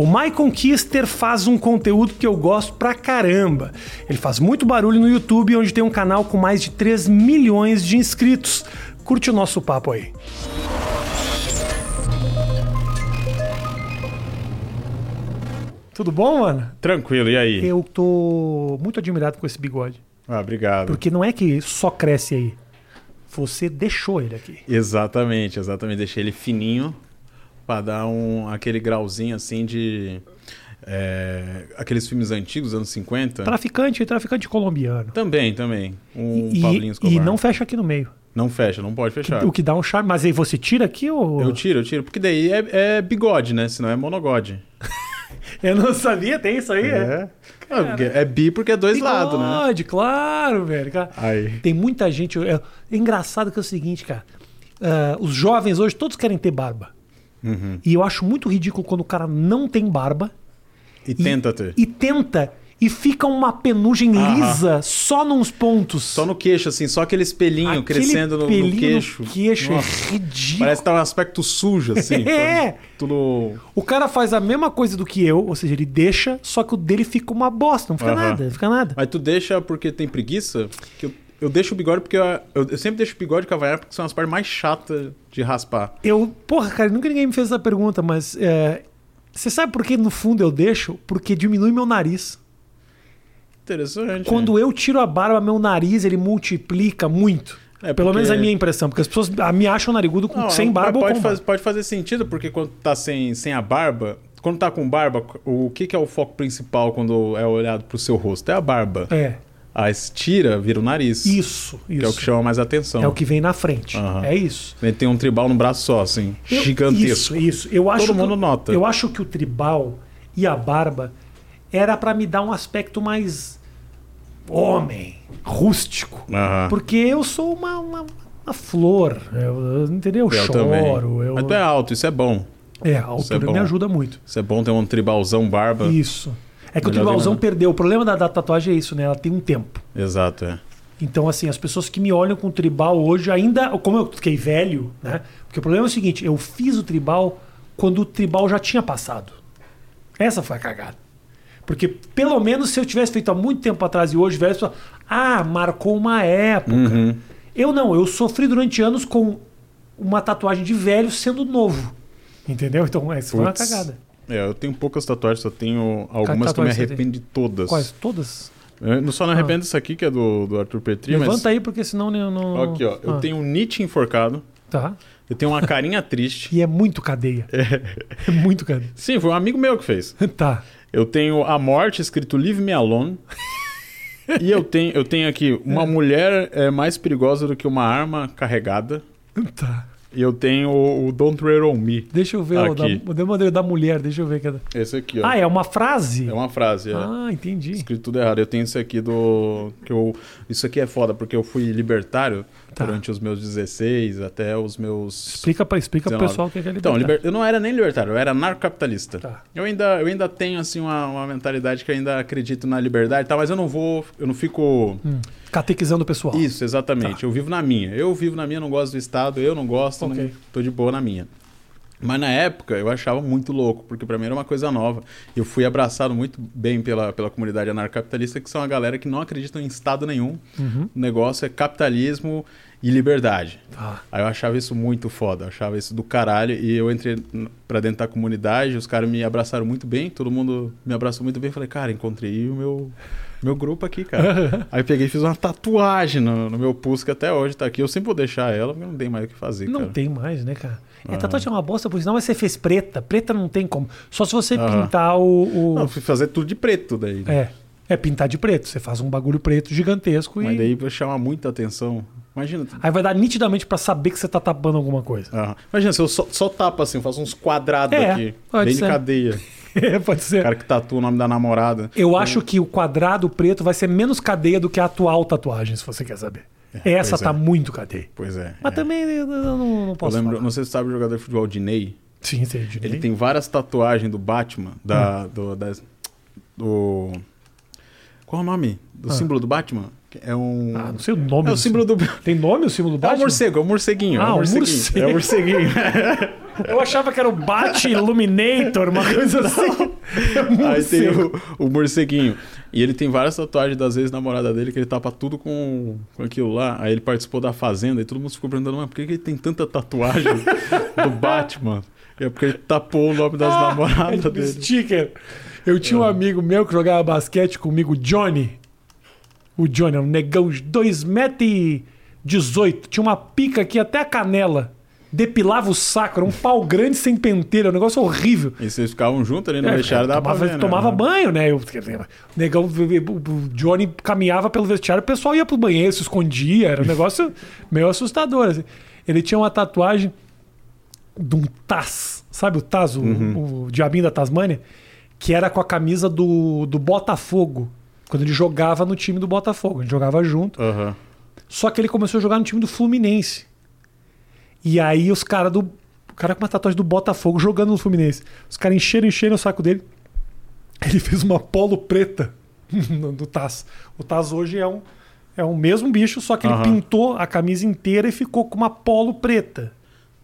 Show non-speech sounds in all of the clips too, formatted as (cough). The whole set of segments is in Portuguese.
O Maicon Kister faz um conteúdo que eu gosto pra caramba. Ele faz muito barulho no YouTube, onde tem um canal com mais de 3 milhões de inscritos. Curte o nosso papo aí. Tudo bom, mano? Tranquilo, e aí? Eu tô muito admirado com esse bigode. Ah, obrigado. Porque não é que só cresce aí. Você deixou ele aqui. Exatamente, exatamente. Deixei ele fininho pra dar um, aquele grauzinho assim de. é, aqueles filmes antigos, anos 50. Traficante, traficante colombiano. Também, também. Um E, Pablinho Escobar. e não fecha aqui no meio. Não fecha, não pode fechar. O que dá um charme. Mas aí você tira aqui ou. Eu tiro, eu tiro. Porque daí é, é bigode, né? Senão é monogode. (laughs) Eu não sabia, tem isso aí? É. Ah, porque é bi porque é dois lados, né? Bigode, claro, velho. Cara, Aí. Tem muita gente. É, é engraçado que é o seguinte, cara. ah, os jovens hoje todos querem ter barba. Uhum. E eu acho muito ridículo quando o cara não tem barba E tenta ter. e tenta e fica uma penugem lisa só nos pontos. Só no queixo, assim, só aquele espelhinho Aquele crescendo no, no queixo. queixo Nossa, é ridículo. Parece que tá um aspecto sujo, assim. (laughs) É. Tudo. O cara faz a mesma coisa do que eu, ou seja, ele deixa, só que o dele fica uma bosta, não fica nada, não fica nada. Mas tu deixa porque tem preguiça? Que eu, eu deixo o bigode porque eu, eu, eu sempre deixo o bigode e cavanhaque porque são as partes mais chatas de raspar. Eu, porra, cara, nunca ninguém me fez essa pergunta, mas é, você sabe por que no fundo eu deixo? Porque diminui meu nariz. Interessante. Quando eu tiro a barba, meu nariz ele multiplica muito. É, Pelo porque- menos é a minha impressão, porque as pessoas me acham narigudo com, Não, sem mas barba ou pode, com faz- barba. pode fazer sentido, porque quando tá sem, sem a barba. Quando tá com barba, o que, que é o foco principal quando é olhado pro seu rosto? É a barba. É, A estira vira o nariz. isso, Que é o que isso. chama mais atenção. É o que vem na frente. Aham. É isso. Ele tem um tribal no braço só, assim. Eu- gigantesco. Isso, isso. Eu acho Todo que- mundo nota. Eu acho que o tribal e a barba era pra me dar um aspecto mais homem, rústico. Aham. Porque eu sou uma, uma, uma flor. Eu, eu- entendeu? Eu, Eu choro. também. Eu, Mas tu é alto, isso é bom. é, a Isso é altura bom. me ajuda muito. Isso é bom ter um tribalzão barba. Isso. É que o Melhor tribalzão ver, né? perdeu. O problema da, da tatuagem é isso, né? Ela tem um tempo. Exato, é. Então, assim, as pessoas que me olham com tribal hoje, ainda. Como eu fiquei velho, né? Porque o problema é o seguinte: eu fiz o tribal quando o tribal já tinha passado. Essa foi a cagada. Porque, pelo menos, se eu tivesse feito há muito tempo atrás e hoje, velho, ah, marcou uma época. Uhum. Eu não, eu sofri durante anos com uma tatuagem de velho sendo novo. Entendeu? Então, essa foi uma cagada. É, eu tenho poucas tatuagens, só tenho algumas que eu me arrependo de todas. Quais? Todas? Eu não- só não arrependo dessa aqui, que é do, do Arthur Petri, Levanta mas. aí, porque senão eu não. Aqui, ó. Eu Ah, tenho um Nietzsche enforcado. Tá. Eu tenho uma carinha triste. (laughs) E é muito cadeia. É, muito cadeia. Sim, foi um amigo meu que fez. (laughs) Tá. Eu tenho a morte escrito Leave Me Alone. (laughs) e eu tenho, eu tenho aqui uma mulher é mais perigosa do que uma arma carregada. Tá. E eu tenho o, o Don't Tread on Me. Deixa eu ver o Aqui. o da modelo da mulher, deixa eu ver. Esse aqui, ó. Ah, é uma frase? É uma frase, é. Ah, entendi. Escrito tudo errado. Eu tenho esse aqui do. Que eu, isso aqui é foda, porque eu fui libertário Tá. durante os meus 16 até os meus. Explica, pra, explica pro 19. pessoal o que é é Então, libertar. liber- eu não era nem libertário, eu era narcocapitalista. Tá. Eu, ainda, eu ainda tenho assim uma, uma mentalidade que eu ainda acredito na liberdade, e tal, mas eu não vou. Eu não fico. Hum. Catequizando o pessoal. Isso, exatamente. Eu vivo na minha. Eu vivo na minha, não gosto do Estado, eu não gosto, Ok. não, tô de boa na minha. Mas na época eu achava muito louco, porque pra mim era uma coisa nova. Eu fui abraçado muito bem pela, pela comunidade anarcocapitalista, que são a galera que não acreditam em Estado nenhum. Uhum. O negócio é capitalismo e liberdade. Tá. Aí eu achava isso muito foda, eu achava isso do caralho. E eu entrei pra dentro da comunidade, os caras me abraçaram muito bem, todo mundo me abraçou muito bem. Falei, cara, encontrei o meu, meu grupo aqui, cara. (laughs) Aí peguei e fiz uma tatuagem no, no meu pulso, que até hoje tá aqui. Eu sempre vou deixar ela, porque não tem mais o que fazer, Não cara. tem mais, né, cara? É, tatuagem é uma bosta, porque senão você fez preta. Preta não tem como. Só se você Aham. pintar o. o- Não, fui fazer tudo de preto daí. né? É. É pintar de preto. Você faz um bagulho preto gigantesco Mas e. daí vai chamar muita atenção. Imagina. Aí vai dar nitidamente pra saber que você tá tapando alguma coisa. Aham. Imagina, se eu só, só tapo assim, eu faço uns quadrados É, aqui. pode Bem ser. de cadeia. (laughs) É, pode O ser. cara que tatua o nome da namorada. Eu acho que o quadrado preto vai ser menos cadeia do que a atual tatuagem, se você quer saber. Essa pois tá é. muito cadeia. Pois é. Mas é. também eu não, não Eu posso lembro, falar. não sei se você sabe o jogador de futebol Diney. Sim, sei, de Ele tem várias tatuagens do Batman, da, do, das- do. Qual é o nome? Do Ah. símbolo do Batman? É um. Ah, não sei o nome. é o do símbolo do. Tem nome o símbolo do É o Batman? morcego, é o morceguinho. Ah, é morceguinho. morcego. É o morceguinho. (laughs) Eu achava que era o Bat Illuminator, uma (laughs) coisa assim. (laughs) Aí tem o, o morceguinho. E ele tem várias tatuagens das ex-namorada dele que ele tapa tudo com, com aquilo lá. Aí ele participou da Fazenda e todo mundo ficou perguntando, mas por que, que ele tem tanta tatuagem do (laughs) Batman? É porque ele tapou o nome das Ah, namoradas (laughs) é dele. Sticker. Eu tinha um amigo meu que jogava basquete comigo, Johnny. O Johnny, um negão de 2,18m. Tinha uma pica aqui até a canela. Depilava o saco, era um pau grande sem penteiro, um negócio horrível. E vocês ficavam juntos ali no É, vestiário, dava tomava, ver, né? tomava banho, né? Eu, o negão, o Johnny caminhava pelo vestiário, o pessoal ia pro banheiro, se escondia, era um (laughs) negócio meio assustador. assim. Ele tinha uma tatuagem de um Taz, sabe o Taz, o, Uhum. o diabinho da Tasmânia? Que era com a camisa do, do Botafogo, quando ele jogava no time do Botafogo. A gente jogava junto. Aham. Só que ele começou a jogar no time do Fluminense. E aí os caras do. O cara com uma tatuagem do Botafogo jogando no Fluminense. Os caras encheram, encheram o saco dele. Ele fez uma polo preta (laughs) no- do Taz. O Taz hoje é um, é o mesmo bicho, só que ele Aham. pintou a camisa inteira e ficou com uma polo preta.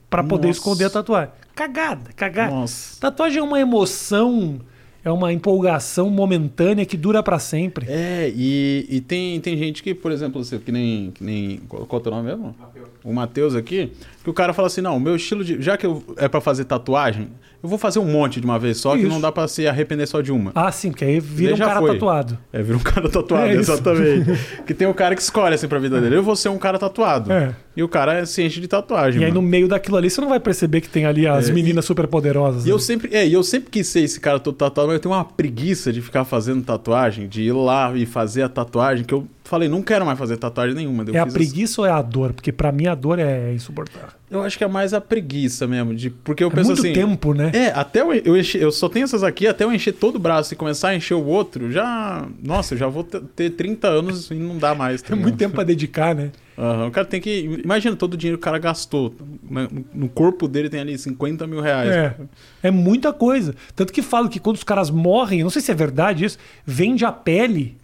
Pra poder Nossa. esconder a tatuagem. Cagada, cagada. Nossa. Tatuagem é uma emoção, é uma empolgação momentânea que dura pra sempre. É, e, e tem, tem gente que, por exemplo, você, que nem. Que nem qual, qual é o teu nome mesmo? O Matheus aqui, que o cara fala assim: não, o meu estilo de. Já que eu, é pra fazer tatuagem, eu vou fazer um monte de uma vez só, que Isso. não dá pra se arrepender só de uma. Ah, sim, porque aí vira um cara foi. tatuado. É, vira um cara tatuado, (laughs) É exatamente. (laughs) que tem o cara que escolhe assim pra vida dele. Eu vou ser um cara tatuado. É. E o cara se enche de tatuagem. E aí no mano. meio daquilo ali você não vai perceber que tem ali as É, meninas super poderosas. E eu sempre, é, e eu sempre quis ser esse cara todo tatuado, mas eu tenho uma preguiça de ficar fazendo tatuagem, de ir lá e fazer a tatuagem, que eu falei, não quero mais fazer tatuagem nenhuma. É a preguiça ou é a dor? Porque pra mim a dor é insuportável. Eu acho que é mais a preguiça mesmo, de, porque eu É penso muito assim. tempo, né? É, até eu, eu, encher- eu só tenho essas aqui, até eu encher todo o braço e começar a encher o outro, já. Nossa, eu já vou ter- ter 30 anos e não dá mais. tá É muito tempo pra dedicar, né? (laughs) Aham, o cara tem que. Imagina todo o dinheiro que o cara gastou. né? No corpo dele tem ali 50 mil reais. É. É muita coisa. Tanto que falo que quando os caras morrem, não sei se é verdade isso, vende a pele.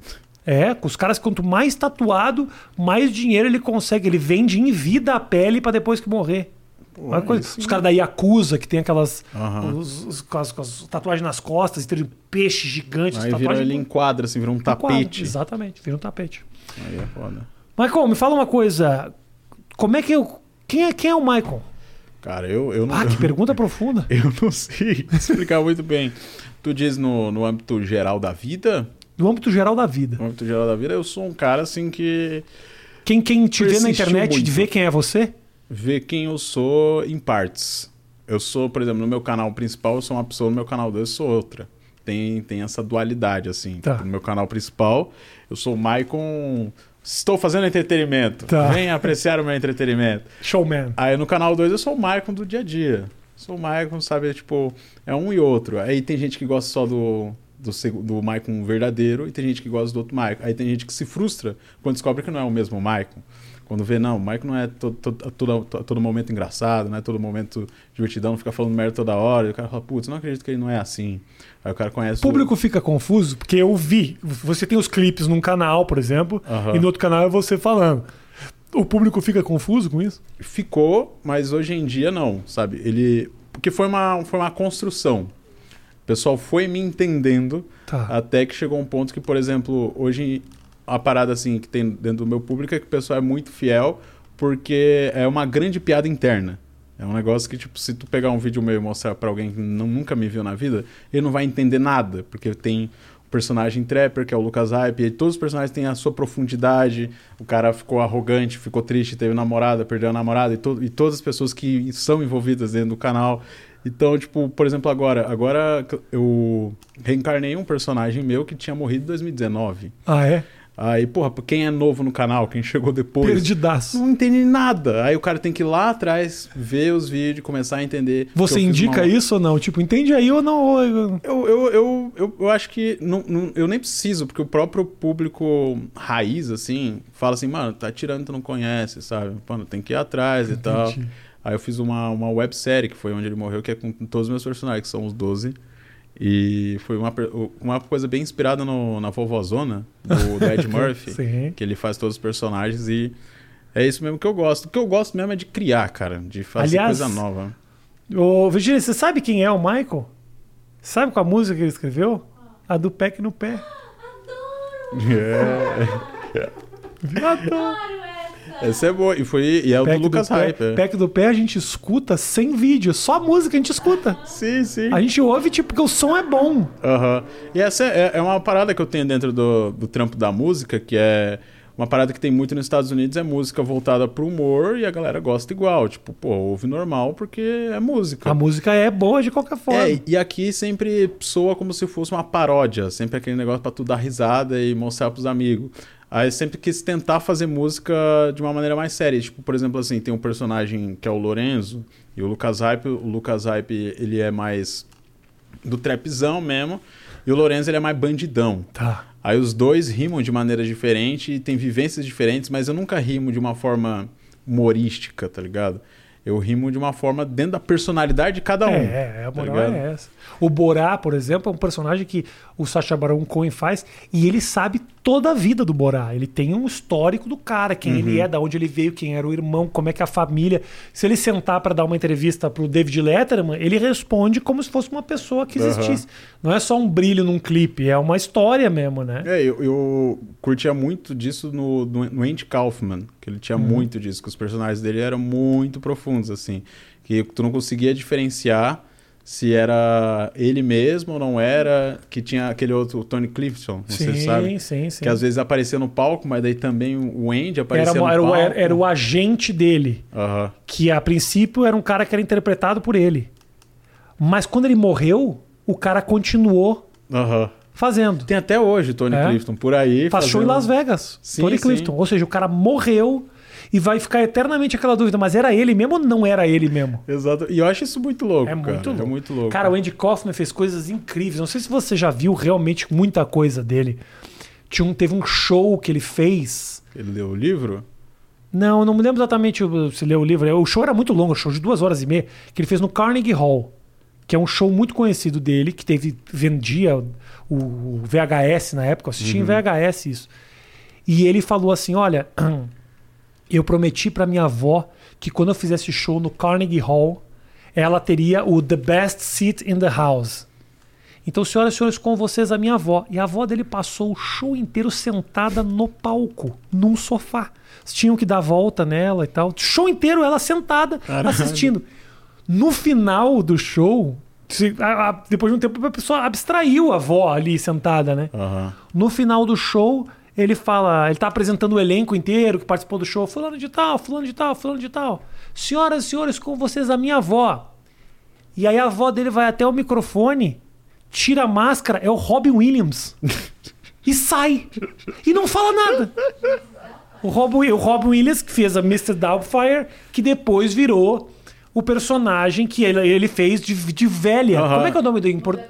É, com os caras, quanto mais tatuado, mais dinheiro ele consegue. Ele vende em vida a pele pra depois que morrer. Aí coisa-. Os caras da Yakuza, que tem aquelas. Aham. os- os- com, as, com as tatuagens nas costas, e tem um peixe gigante. Aí tatuagem ele enquadra, assim, vira um tapete. Exatamente, vira um tapete. Aí é foda. Michael, me fala uma coisa. Como é que eu. Quem é, quem é o Michael? Cara, eu, eu não. Ah, que (laughs) pergunta profunda. Eu não sei (laughs) explicar muito bem. Tu diz no, no âmbito geral da vida? No âmbito geral da vida. No âmbito geral da vida, eu sou um cara assim que Quem, quem te vê na internet muito. vê quem é você? vê quem eu sou em partes. Eu sou, por exemplo, no meu canal principal, eu sou uma pessoa, no meu canal 2 eu sou outra. Tem, tem essa dualidade, assim. Tá. Tipo, no meu canal principal, eu sou o Maicon. Estou fazendo entretenimento. Tá. Venha apreciar o meu entretenimento. Showman. Aí no canal 2 eu sou o Maicon do dia a dia. Sou o Maicon, sabe? Tipo, é um e outro. Aí tem gente que gosta só do, do, do Maicon verdadeiro e tem gente que gosta do outro Maicon. Aí tem gente que se frustra quando descobre que não é o mesmo Maicon. Quando vê, não, o Maicon não é todo, todo, todo, todo momento engraçado, não é todo momento divertidão, fica falando merda toda hora. E o cara fala, putz, não acredito que ele não é assim. Aí o cara conhece O público fica confuso, porque eu vi. Você tem os clipes num canal, por exemplo, Aham. e no outro canal é você falando. O público fica confuso com isso? Ficou, mas hoje em dia não, sabe? Ele. Porque foi uma, foi uma construção. O pessoal foi me entendendo Tá. até que chegou um ponto que, por exemplo, hoje a parada assim que tem dentro do meu público é que o pessoal é muito fiel porque é uma grande piada interna. É um negócio que, tipo, se tu pegar um vídeo meu e mostrar pra alguém que não- nunca me viu na vida, ele não vai entender nada, porque tem o personagem Trapper, que é o Lucas Hype, e todos os personagens têm a sua profundidade. O cara ficou arrogante, ficou triste, teve namorada, perdeu a namorada, e, to e todas as pessoas que são envolvidas dentro do canal. Então, tipo, por exemplo, agora, agora eu reencarnei um personagem meu que tinha morrido em 2019. Ah, é? Aí, porra, quem é novo no canal, quem chegou depois, Perdidaço. não entende nada. Aí o cara tem que ir lá atrás, ver os vídeos, começar a entender. Você indica uma- isso ou não? Tipo, entende aí ou não? Eu, eu, eu, eu, eu acho que não, não- eu nem preciso, porque o próprio público raiz, assim, fala assim, mano, tá tirando, tu não conhece, sabe? Mano, tem que ir atrás e tal. Aí eu fiz uma, uma websérie, que foi onde ele morreu, que é com todos os meus personagens, que são os 12. E foi uma, uma coisa bem inspirada no, na vovozona, do (laughs) Ed Murphy, Sim. que ele faz todos os personagens e é isso mesmo que eu gosto. O que eu gosto mesmo é de criar, cara, de fazer Aliás, coisa nova. Ô, Virginia, você sabe quem é o Michael? Sabe qual a música que ele escreveu? A do Peck no Pé. (laughs) (laughs) É. Adoro. Claro, essa. Essa é boa. E, foi, e é o do Lucas pé, Hype. é. Pack do Pé a gente escuta sem vídeo, só a música a gente escuta. Sim, sim. A gente ouve, tipo, porque o som é bom. Aham. E essa é, é uma parada que eu tenho dentro do, do trampo da música, que é uma parada que tem muito nos Estados Unidos, é música voltada pro humor e a galera gosta igual. Tipo, pô, ouve normal porque é música. A música é boa de qualquer forma. É, e aqui sempre soa como se fosse uma paródia, sempre aquele negócio pra tu dar risada e mostrar pros amigos. Aí sempre quis tentar fazer música de uma maneira mais séria. Tipo, por exemplo, assim, tem um personagem que é o Lorenzo e o Lucas Hype. O Lucas Hype, ele é mais do trapzão mesmo. E o Lorenzo, ele é mais bandidão. Tá. Aí os dois rimam de maneira diferente e tem vivências diferentes, mas eu nunca rimo de uma forma humorística, tá ligado? Eu rimo de uma forma dentro da personalidade de cada um. É, a tá moral ligado? é essa. O Borá, por exemplo, é um personagem que o Sacha Baron Cohen faz e ele sabe toda a vida do Borá. Ele tem um histórico do cara, quem ele Uhum. é, da onde ele veio, quem era o irmão, como é que é a família. Se ele sentar para dar uma entrevista pro David Letterman, ele responde como se fosse uma pessoa que existisse. Não é só um brilho num clipe, é uma história mesmo, né? É, eu, eu curtia muito disso no, no, no Andy Kaufman, que ele Uhum. tinha muito disso, que os personagens dele eram muito profundos, assim. Que tu não conseguia diferenciar se era ele mesmo ou não era, que tinha aquele outro, Tony Clifton, sim, sabe. sim, sim. Que às vezes aparecia no palco, mas daí também o Andy Era, aparecia no era, palco. era- era o agente dele. Aham. que a princípio era um cara que era interpretado por ele. Mas quando ele morreu, o cara continuou Aham. fazendo. Tem até hoje Tony É? Clifton por aí. Faz show em fazendo- Las Vegas. Sim, Tony. Clifton. Ou seja, o cara morreu e vai ficar eternamente aquela dúvida, mas era ele mesmo ou não era ele mesmo? Exato. E eu acho isso muito louco, É cara. muito louco. É muito louco. Cara, o Andy Kaufman fez coisas incríveis. Não sei se você já viu realmente muita coisa dele. Tinha um, teve um show que ele fez. Ele leu o livro? Não, não me lembro exatamente se leu o livro. O show era muito longo, um show de duas horas e meia, que ele fez no Carnegie Hall, que é um show muito conhecido dele, que teve vendia o, VHS na época, eu assisti em VHS isso. E ele falou assim: olha, (clears throat) eu prometi pra minha avó que quando eu fizesse show no Carnegie Hall, ela teria o The Best Seat in the House. Então, senhoras e senhores, com vocês a minha avó. E a avó dele passou o show inteiro sentada no palco, num sofá. Tinham que dar volta nela e tal. O show inteiro ela sentada, Caralho. assistindo. No final do show, depois de um tempo, a pessoa abstraiu a avó ali sentada, né? Aham. No final do show, ele fala, ele tá apresentando o elenco inteiro que participou do show, fulano de tal, fulano de tal, fulano de tal. Senhoras e senhores, com vocês a minha avó. E aí a avó dele vai até o microfone, tira a máscara, é o Robin Williams. (laughs) e sai. E não fala nada. O Robin, o Robin Williams que fez a Mr. Doubtfire, que depois virou o personagem que ele, ele fez de, de velha. Aham. Como é que é o nome do em por-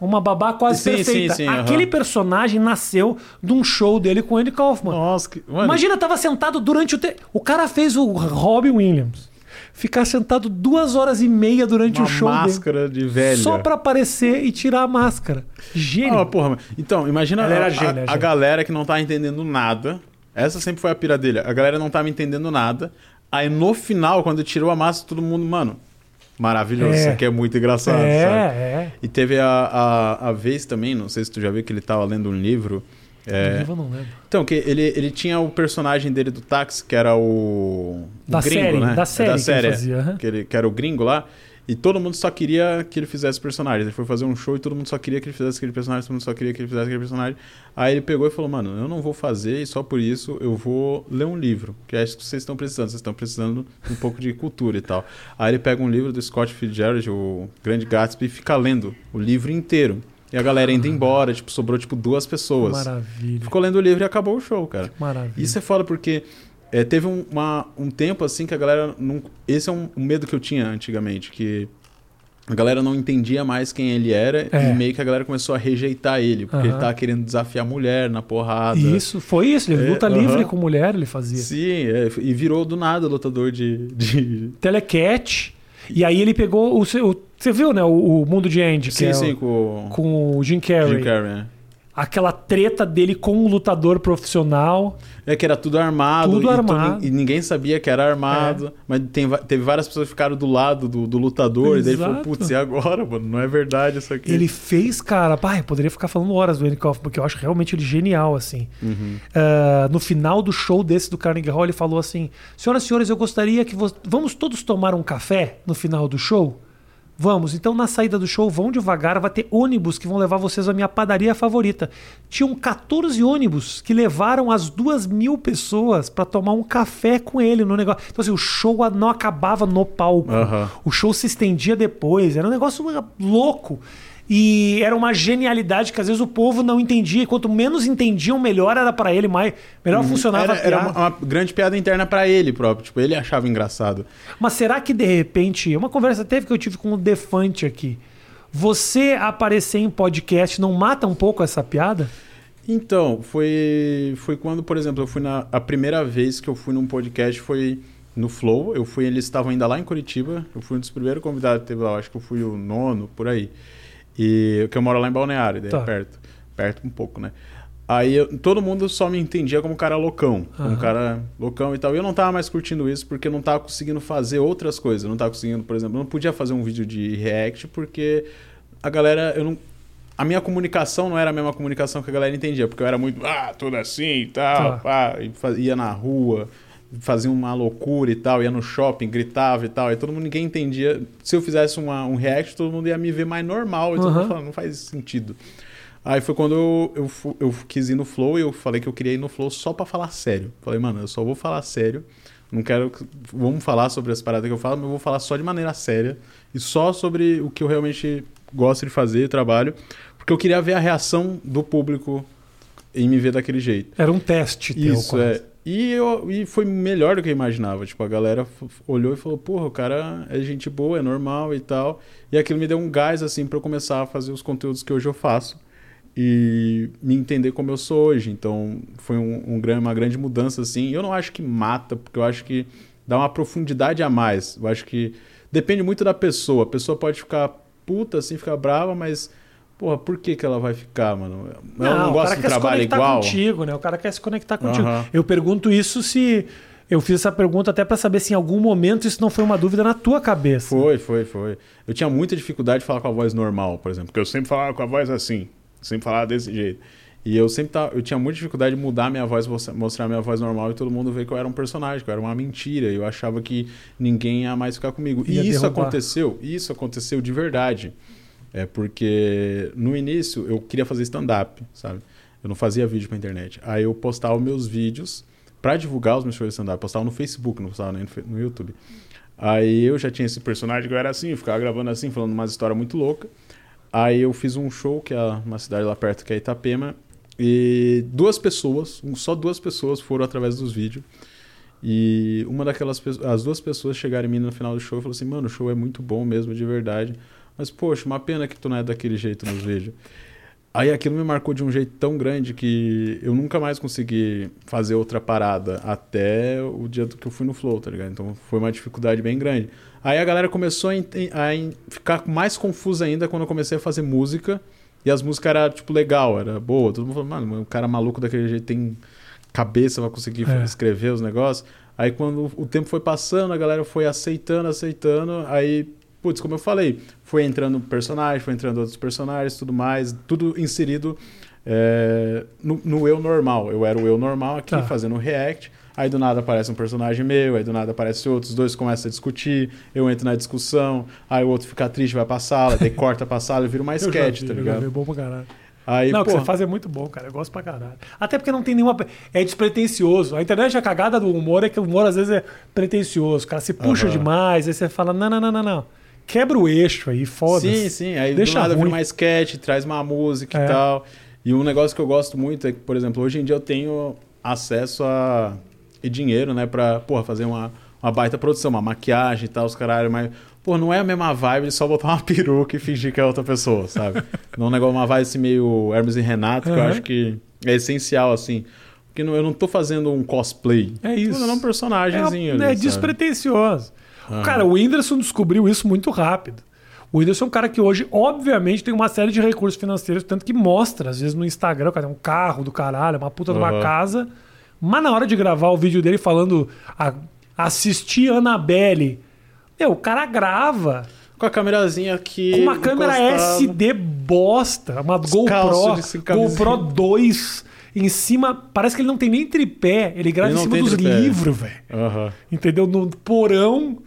Uma babá quase Sim, perfeita. sim, sim. Aquele personagem nasceu de um show dele com o Andy Kaufman. Nossa, que... Mano, Imagina, tava sentado durante o. Te... O cara fez o Robin Williams ficar sentado duas horas e meia durante uma o show máscara de dele. velha. Só pra aparecer e tirar a máscara. Gênio. Ah, porra, então, imagina a, gênia, a- a galera que não tá entendendo nada. Essa sempre foi a pira dele. A galera não tá me entendendo nada. Aí no final, quando tirou a massa, todo mundo, mano, maravilhoso. É. Isso aqui é muito engraçado, é, sabe? é. E teve a, a, a vez também, não sei se tu já viu que ele tava lendo um livro. é, eu não lembro. Então, que ele, ele tinha o personagem dele do táxi, que era o. o Da gringo, série, né? da É série que ele fazia. Que, ele, que era o gringo lá. E todo mundo só queria que ele fizesse personagem. Ele foi fazer um show e todo mundo só queria que ele fizesse aquele personagem, todo mundo só queria que ele fizesse aquele personagem. Aí ele pegou e falou: Mano, eu não vou fazer e só por isso eu vou ler um livro. Que é isso que vocês estão precisando. Vocês estão precisando de um pouco de cultura e tal. Aí ele pega um livro do Scott Fitzgerald, o Grande Gatsby, e fica lendo o livro inteiro. E a galera indo embora, tipo, sobrou tipo duas pessoas. Maravilha. Ficou lendo o livro e acabou o show, cara. Maravilha. Isso é foda porque é, teve um, uma- um tempo assim que a galera não. Esse é um, um medo que eu tinha antigamente, que a galera não entendia mais quem ele era É. e meio que a galera começou a rejeitar ele, porque Aham. ele tava querendo desafiar a mulher na porrada. Isso, foi isso. Ele É, luta aham. livre com mulher, ele fazia. Sim, é, e virou do nada lutador de. de... (laughs) Telecat. E aí ele pegou o. seu- Você viu, né? O, o Mundo de Andy, Sim, é sim, o- com, com o Jim Carrey. Jim Carrey. Aquela treta dele com um lutador profissional. É que era tudo armado. Tudo e, armado. e ninguém sabia que era armado. Mas tem, teve várias pessoas que ficaram do lado do, do lutador. E daí ele falou, Exato. putz, e agora, mano? Não é verdade isso aqui. Ele fez, cara. Pai, eu poderia ficar falando horas do Andy Kaufman, porque eu acho realmente ele genial, assim. Uhum. Ah, no final do show desse do Carnegie Hall, ele falou assim: Senhoras e senhores, eu gostaria que. vo- Vamos todos tomar um café no final do show? Vamos, então na saída do show vão devagar, vai ter ônibus que vão levar vocês à minha padaria favorita. Tinham 14 ônibus que levaram as duas mil pessoas para tomar um café com ele no negócio. Então, assim, o show não acabava no palco. Aham. O show se estendia depois. Era um negócio louco. E era uma genialidade que às vezes o povo não entendia. E quanto menos entendiam, melhor era para ele, mais, melhor funcionava Uhum. Era, a era piada. uma, uma grande piada interna pra ele próprio. Tipo, ele achava engraçado. Mas será que de repente, uma conversa teve que eu tive com o Defante aqui. Você aparecer em podcast não mata um pouco essa piada? Então, foi, foi quando, por exemplo, eu fui na. A primeira vez que eu fui num podcast foi no Flow. Eu fui, eles estavam ainda lá em Curitiba. Eu fui um dos primeiros convidados que teve lá. Acho que eu fui o nono, por aí. E que eu moro lá em Balneário, daí Tá. é perto. Perto um pouco, né? Aí eu- todo mundo só me entendia como um cara loucão. Como um cara loucão e tal. E eu não tava mais curtindo isso porque eu não tava conseguindo fazer outras coisas. Eu não tava conseguindo, por exemplo, eu não podia fazer um vídeo de react porque a galera. Eu não, a minha comunicação não era a mesma comunicação que a galera entendia, porque eu era muito, ah, tudo assim e tal, Tá. pá, e fa- ia na rua, fazia uma loucura e tal, ia no shopping, gritava e tal, e todo mundo, ninguém entendia. Se eu fizesse uma- um react, todo mundo ia me ver mais normal, e todo mundo falava, não faz sentido. Aí foi quando eu, eu, eu quis ir no Flow e eu falei que eu queria ir no Flow só pra falar sério. Falei, mano, eu só vou falar sério. Não quero. que- Vamos falar sobre as paradas que eu falo, mas eu vou falar só de maneira séria. E só sobre o que eu realmente gosto de fazer, trabalho. Porque eu queria ver a reação do público em me ver daquele jeito. Era um teste. teu, Isso, é. E, eu, e foi melhor do que eu imaginava. Tipo, a galera olhou e falou, porra, o cara é gente boa, é normal e tal. E aquilo me deu um gás, assim, pra eu começar a fazer os conteúdos que hoje eu faço. E me entender como eu sou hoje. Então, foi um, um uma grande mudança, assim. Eu não acho que mata, porque eu acho que dá uma profundidade a mais. Eu acho que depende muito da pessoa. A pessoa pode ficar puta, assim, ficar brava, mas... Porra, por que, que ela vai ficar, mano? Ela não, o gosta cara do quer se trabalho conectar igual? contigo, né? O cara quer se conectar contigo. Aham. Eu pergunto isso se. Eu fiz essa pergunta até pra saber se em algum momento isso não foi uma dúvida na tua cabeça. Foi, foi, foi. Eu tinha muita dificuldade de falar com a voz normal, por exemplo, porque eu sempre falava com a voz assim, sempre falava desse jeito. E eu sempre tava, eu tinha muita dificuldade de mudar minha voz, mostra- mostrar minha voz normal e todo mundo ver que eu era um personagem, que eu era uma mentira. Eu achava que ninguém ia mais ficar comigo. Ia e isso derrubar. aconteceu, isso aconteceu de verdade. É porque no início eu queria fazer stand-up, sabe? Eu não fazia vídeo pra internet. Aí eu postava meus vídeos pra divulgar os meus shows de stand-up. Postava no Facebook, não postava nem no YouTube. Aí eu já tinha esse personagem que eu era assim, eu ficava gravando assim, falando umas histórias muito loucas. Aí eu fiz um show, que é uma cidade lá perto, que é Itapema, e duas pessoas, só duas pessoas foram através dos vídeos. E uma daquelas pessoas, as duas pessoas chegaram em mim no final do show e falaram assim: Mano, o show é muito bom mesmo, de verdade. Mas, poxa, uma pena que tu não é daquele jeito nos vídeos. Aí aquilo me marcou de um jeito tão grande que eu nunca mais consegui fazer outra parada até o dia do que eu fui no Flow, tá ligado? Então foi uma dificuldade bem grande. Aí a galera começou a, a ficar mais confusa ainda quando eu comecei a fazer música. E as músicas eram, tipo, legal, era boa. Todo mundo falou, mano, o cara maluco daquele jeito tem cabeça pra conseguir É. escrever os negócios. Aí quando o tempo foi passando, a galera foi aceitando, aceitando. Aí, putz, como eu falei, foi entrando personagem, foi entrando outros personagens, tudo mais, tudo inserido é, no, no eu normal. Eu era o eu normal aqui, Tá. fazendo um react. Aí do nada aparece um personagem meu, aí do nada aparece outro, os dois começam a discutir, eu entro na discussão, aí o outro fica triste, vai pra sala, daí (laughs) corta pra sala e vira uma Eu sketch, vi, tá eu ligado? é bom pra caralho. Aí, não, o que você faz é muito bom, cara. Eu gosto pra caralho. Até porque não tem nenhuma. É despretensioso. A internet, a cagada do humor é que o humor às vezes é pretencioso. O cara se puxa demais, aí você fala: não, não, não, não, não. Quebra o eixo aí, foda-se. Sim, sim. Aí Deixa do nada vira uma sketch, traz uma música É. e tal. E um negócio que eu gosto muito é que, por exemplo, hoje em dia eu tenho acesso a e dinheiro, né, pra, porra, fazer uma, uma baita produção, uma maquiagem e tal, os caralho, mas, pô, não é a mesma vibe de só botar uma (laughs) peruca e fingir que é outra pessoa, sabe? não é um negócio, uma vibe assim meio Hermes e Renato, que eu acho que é essencial, assim. Porque não- eu não tô fazendo um cosplay. É isso. Tô fazendo um personagemzinho É, ali, é sabe? despretensioso. Aham. Cara, o Whindersson descobriu isso muito rápido. O Whindersson é um cara que hoje, obviamente, tem uma série de recursos financeiros, tanto que mostra, às vezes no Instagram, o cara tem um carro do caralho, uma puta de uma casa. Mas na hora de gravar o vídeo dele falando a, assistir Annabelle, meu, o cara grava Com a câmerazinha aqui. com uma câmera. SD bosta, uma Descalço, GoPro. GoPro 2 em cima, parece que ele não tem nem tripé, ele grava Ele em cima dos livros, velho. Aham. Entendeu? No porão,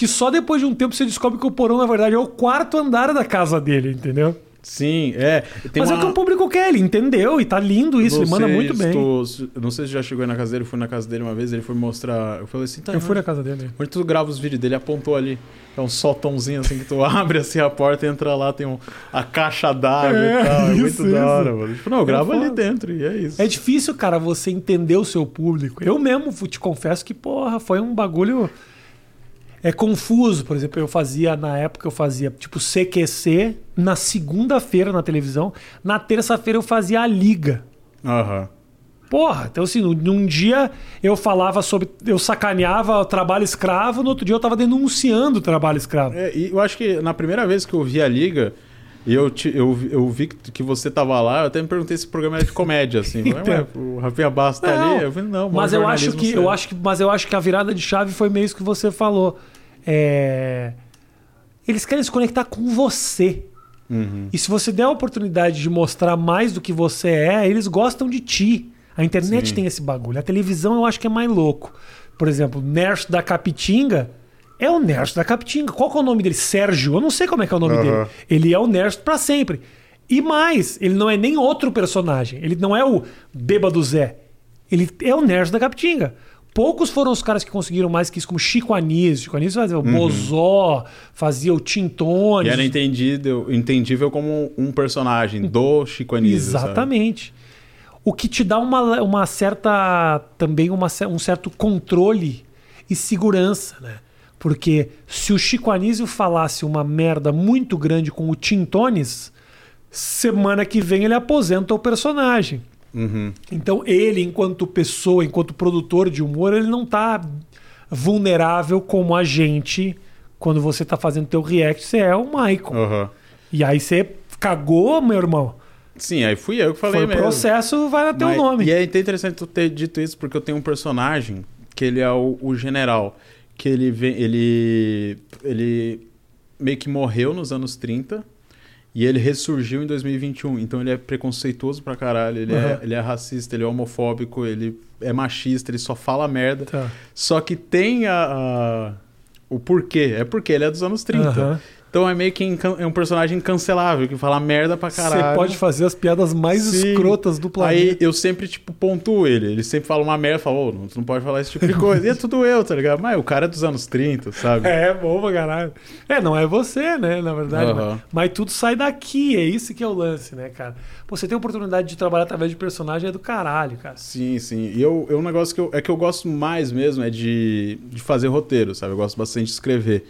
que só depois de um tempo você descobre que o porão, na verdade, é o quarto andar da casa dele, entendeu? Sim, é. Tem Mas é uma... o que o público quer, ele entendeu e tá lindo isso, Não ele manda sei muito se bem. não sei se já chegou aí na casa dele, eu fui na casa dele uma vez, ele foi mostrar. Eu falei assim, tá. Eu fui na casa dele. Onde tu grava os vídeos dele, apontou ali. É um soltãozinho assim que tu (laughs) abre assim a porta entra lá, tem um, a caixa d'água É, e tal. É isso, muito da isso. hora, mano. Tipo, não, eu gravo ali dentro e é isso. É difícil, cara, você entender o seu público. Eu mesmo te confesso que, porra, foi um bagulho. É confuso. Por exemplo, eu fazia, na época, eu fazia tipo CQC na segunda-feira na televisão. Na terça-feira eu fazia a Liga. Aham. Porra, então assim, num- dia eu falava sobre. Eu sacaneava o trabalho escravo, no outro dia eu tava denunciando o trabalho escravo. É, e eu acho que na primeira vez que eu vi a liga, e eu, te- eu, eu vi que, que você tava lá, eu até me perguntei se o programa era de comédia, assim. Então. O Rafinha Bastos tá Não, ali? Eu falei, não, mas eu acho que eu acho que mas eu acho que a virada de chave foi meio isso que você falou É, eles querem se conectar com você Uhum. e se você der a oportunidade de mostrar mais do que você é eles gostam de ti a internet Sim. tem esse bagulho a televisão eu acho que é mais louco por exemplo Nerso da Capitinga é o Nerso da Capitinga qual que é o nome dele Sérgio eu não sei como é que é o nome Aham. dele ele é o Nerso pra sempre e mais ele não é nem outro personagem ele não é o bêbado Zé ele é o Nerso da Capitinga. Poucos foram os caras que conseguiram mais que isso, como Chico Anísio. Chico Anísio fazia o Bozó, fazia o Tintone. Uhum. E era entendido, entendível como um personagem do Chico Anísio, sabe? Exatamente. O que te dá uma, uma certa. também uma, um certo controle e segurança, né? Porque se o Chico Anísio falasse uma merda muito grande com o Tintones, semana que vem ele aposenta o personagem. Uhum. Então ele, enquanto pessoa, enquanto produtor de humor, ele não tá vulnerável como a gente quando você tá fazendo teu react, você é o Michael. Aham. E aí você cagou, meu irmão. Sim, aí fui eu que falei Foi o mesmo. processo, vai teu Mas- nome. E é até interessante tu ter dito isso, porque eu tenho um personagem que ele é o, o general. Que ele vem. Ele. Ele meio que morreu nos anos 30 e ele ressurgiu em 2021. Então ele é preconceituoso pra caralho, ele, Uhum. é, ele é racista, ele é homofóbico, ele é machista, ele só fala merda. Tá. Só que tem a, a- o porquê. É porque ele é dos anos 30. Aham. Então é meio que é um personagem cancelável, que fala merda pra caralho. Você pode fazer as piadas mais Sim. escrotas do Aí planeta. eu sempre, tipo, pontuo ele. Ele sempre fala uma merda, fala, ô, não, tu não pode falar esse tipo de coisa. e é tudo eu, tá ligado? Mas o cara é dos anos 30, sabe? É, bom pra caralho. É, não é você, né, na verdade. Aham. Mas, mas tudo sai daqui, é isso que é o lance, né, cara? Pô, você tem a oportunidade de trabalhar através de personagem, é do caralho, cara. Sim, sim. E eu, é um negócio que eu, é que eu gosto mais mesmo, é de, de fazer roteiro, sabe? Eu gosto bastante de escrever.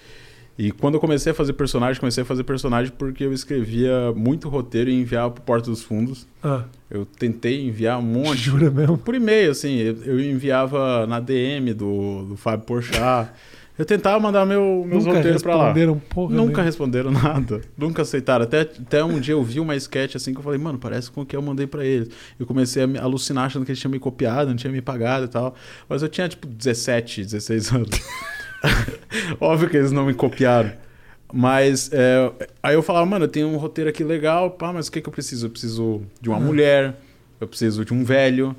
E quando eu comecei a fazer personagem, comecei a fazer personagem porque eu escrevia muito roteiro e enviava pro Porta dos Fundos. Ah, Eu tentei enviar um monte. jura mesmo? Por e-mail, assim. Eu, enviava na DM do, do Fábio Porchat. Eu tentava mandar meu, meus Nunca roteiros pra lá. responderam porra Nunca nenhuma. responderam (laughs) nada. Nunca aceitaram. Até, até um dia eu vi uma sketch assim que eu falei, mano, parece com o que eu mandei pra eles. Eu comecei a me alucinar achando que eles tinham me copiado, não tinham me pagado e tal. Mas eu tinha tipo 17, 16 anos. (laughs) Óbvio que eles não me copiaram. Mas é, aí eu falava, mano, eu tenho um roteiro aqui legal, pá, mas o que, que eu preciso? Eu preciso de uma Ah. mulher, eu preciso de um velho,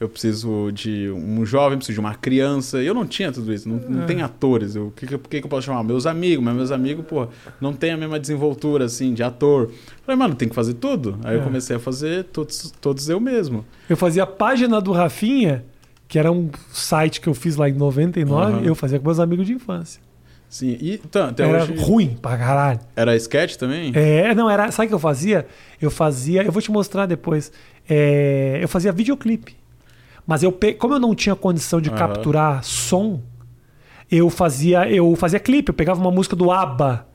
eu preciso de um jovem, preciso de uma criança. Eu não tinha tudo isso, não, não Ah. tem atores. Eu- O que, que, que eu posso chamar? Meus amigos, mas meus amigos, pô, não tem a mesma desenvoltura, assim, de ator. Falei, mano, tem que fazer tudo. Aí eu É. comecei a fazer todos, todos eu mesmo. Eu fazia a página do Rafinha, que era um site que eu fiz lá em 99, Aham. eu fazia com meus amigos de infância. Sim, e então, até era hoje... ruim pra caralho. Era sketch também? É, não, era. Sabe o que eu fazia? Eu fazia. Eu vou te mostrar depois. É, eu fazia videoclipe. Mas eu, pe- como eu não tinha condição de Aham. capturar som, eu fazia, eu fazia clipe. Eu pegava uma música do ABBA.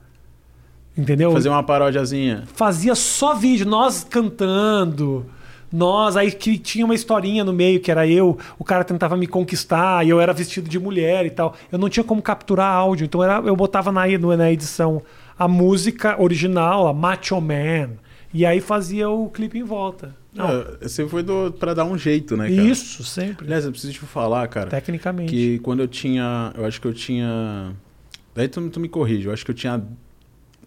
Entendeu? Fazer uma paródiazinha. fazia só vídeo, nós cantando. Nós, aí que tinha uma historinha no meio, que era eu, o cara tentava me conquistar, e eu era vestido de mulher e tal. Eu não tinha como capturar áudio, então era, eu botava na, na edição a música original, a Macho Man. E aí fazia o clipe em volta. Não, É, Você foi do, pra dar um jeito, né, cara? isso, sempre. Aliás, eu preciso te falar, cara, Tecnicamente. que quando eu tinha. Eu acho que eu tinha. Daí tu, tu me corrige, eu acho que eu tinha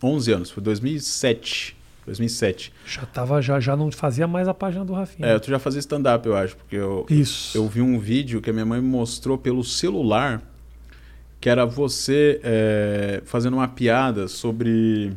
11 anos, foi 2007. 2007. Já tava, já, já não fazia mais a página do Rafinha. É, tu já fazia stand-up, eu acho, porque eu, Isso. eu vi um vídeo que a minha mãe me mostrou pelo celular, que era você é, fazendo uma piada sobre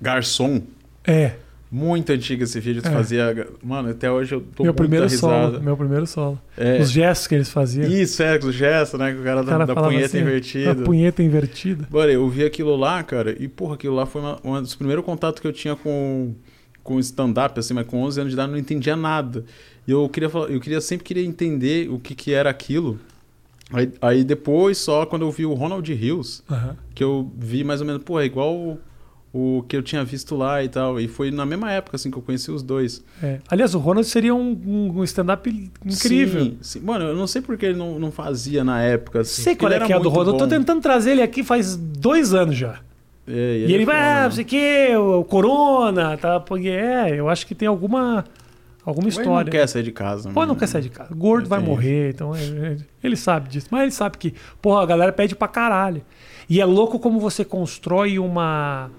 garçom. É, Muito antigo esse vídeo, tu É. fazia. Mano, até hoje eu tô meu primeiro risada. solo. Meu primeiro solo. É, Os gestos que eles faziam. Isso, é, o gesto, né? que O cara, O cara da, da punheta assim, invertida. A punheta invertida. Mano, eu vi aquilo lá, cara, e porra, aquilo lá foi uma, um dos primeiros contatos que eu tinha com com stand-up, assim, mas com 11 anos de idade eu não entendia nada. E eu queria falar, eu queria sempre queria entender o que, que era aquilo. Aí, aí depois, só quando eu vi o Ronald Hills, Aham. que eu vi mais ou menos, pô, é igual o, que eu tinha visto lá e tal. E foi na mesma época, assim, que eu conheci os dois. É. Aliás, o Ronald seria um, um- stand-up incrível. Sim, sim. Mano, eu não sei porque ele não, não fazia na época. Assim, Sei qual ele é que é a do Ronald. Eu tô bom. tentando trazer ele aqui faz dois anos já. É, E ele vai, foda, ah, né? não sei o que, o Corona, tá? Porque é, eu acho que tem alguma, alguma Mas ele história. não quer sair de casa. Pô, né? não quer sair de casa. Gordo É, vai morrer, então é- é- ele sabe disso. Mas ele sabe que, porra, a galera pede pra caralho. E é louco como você constrói uma,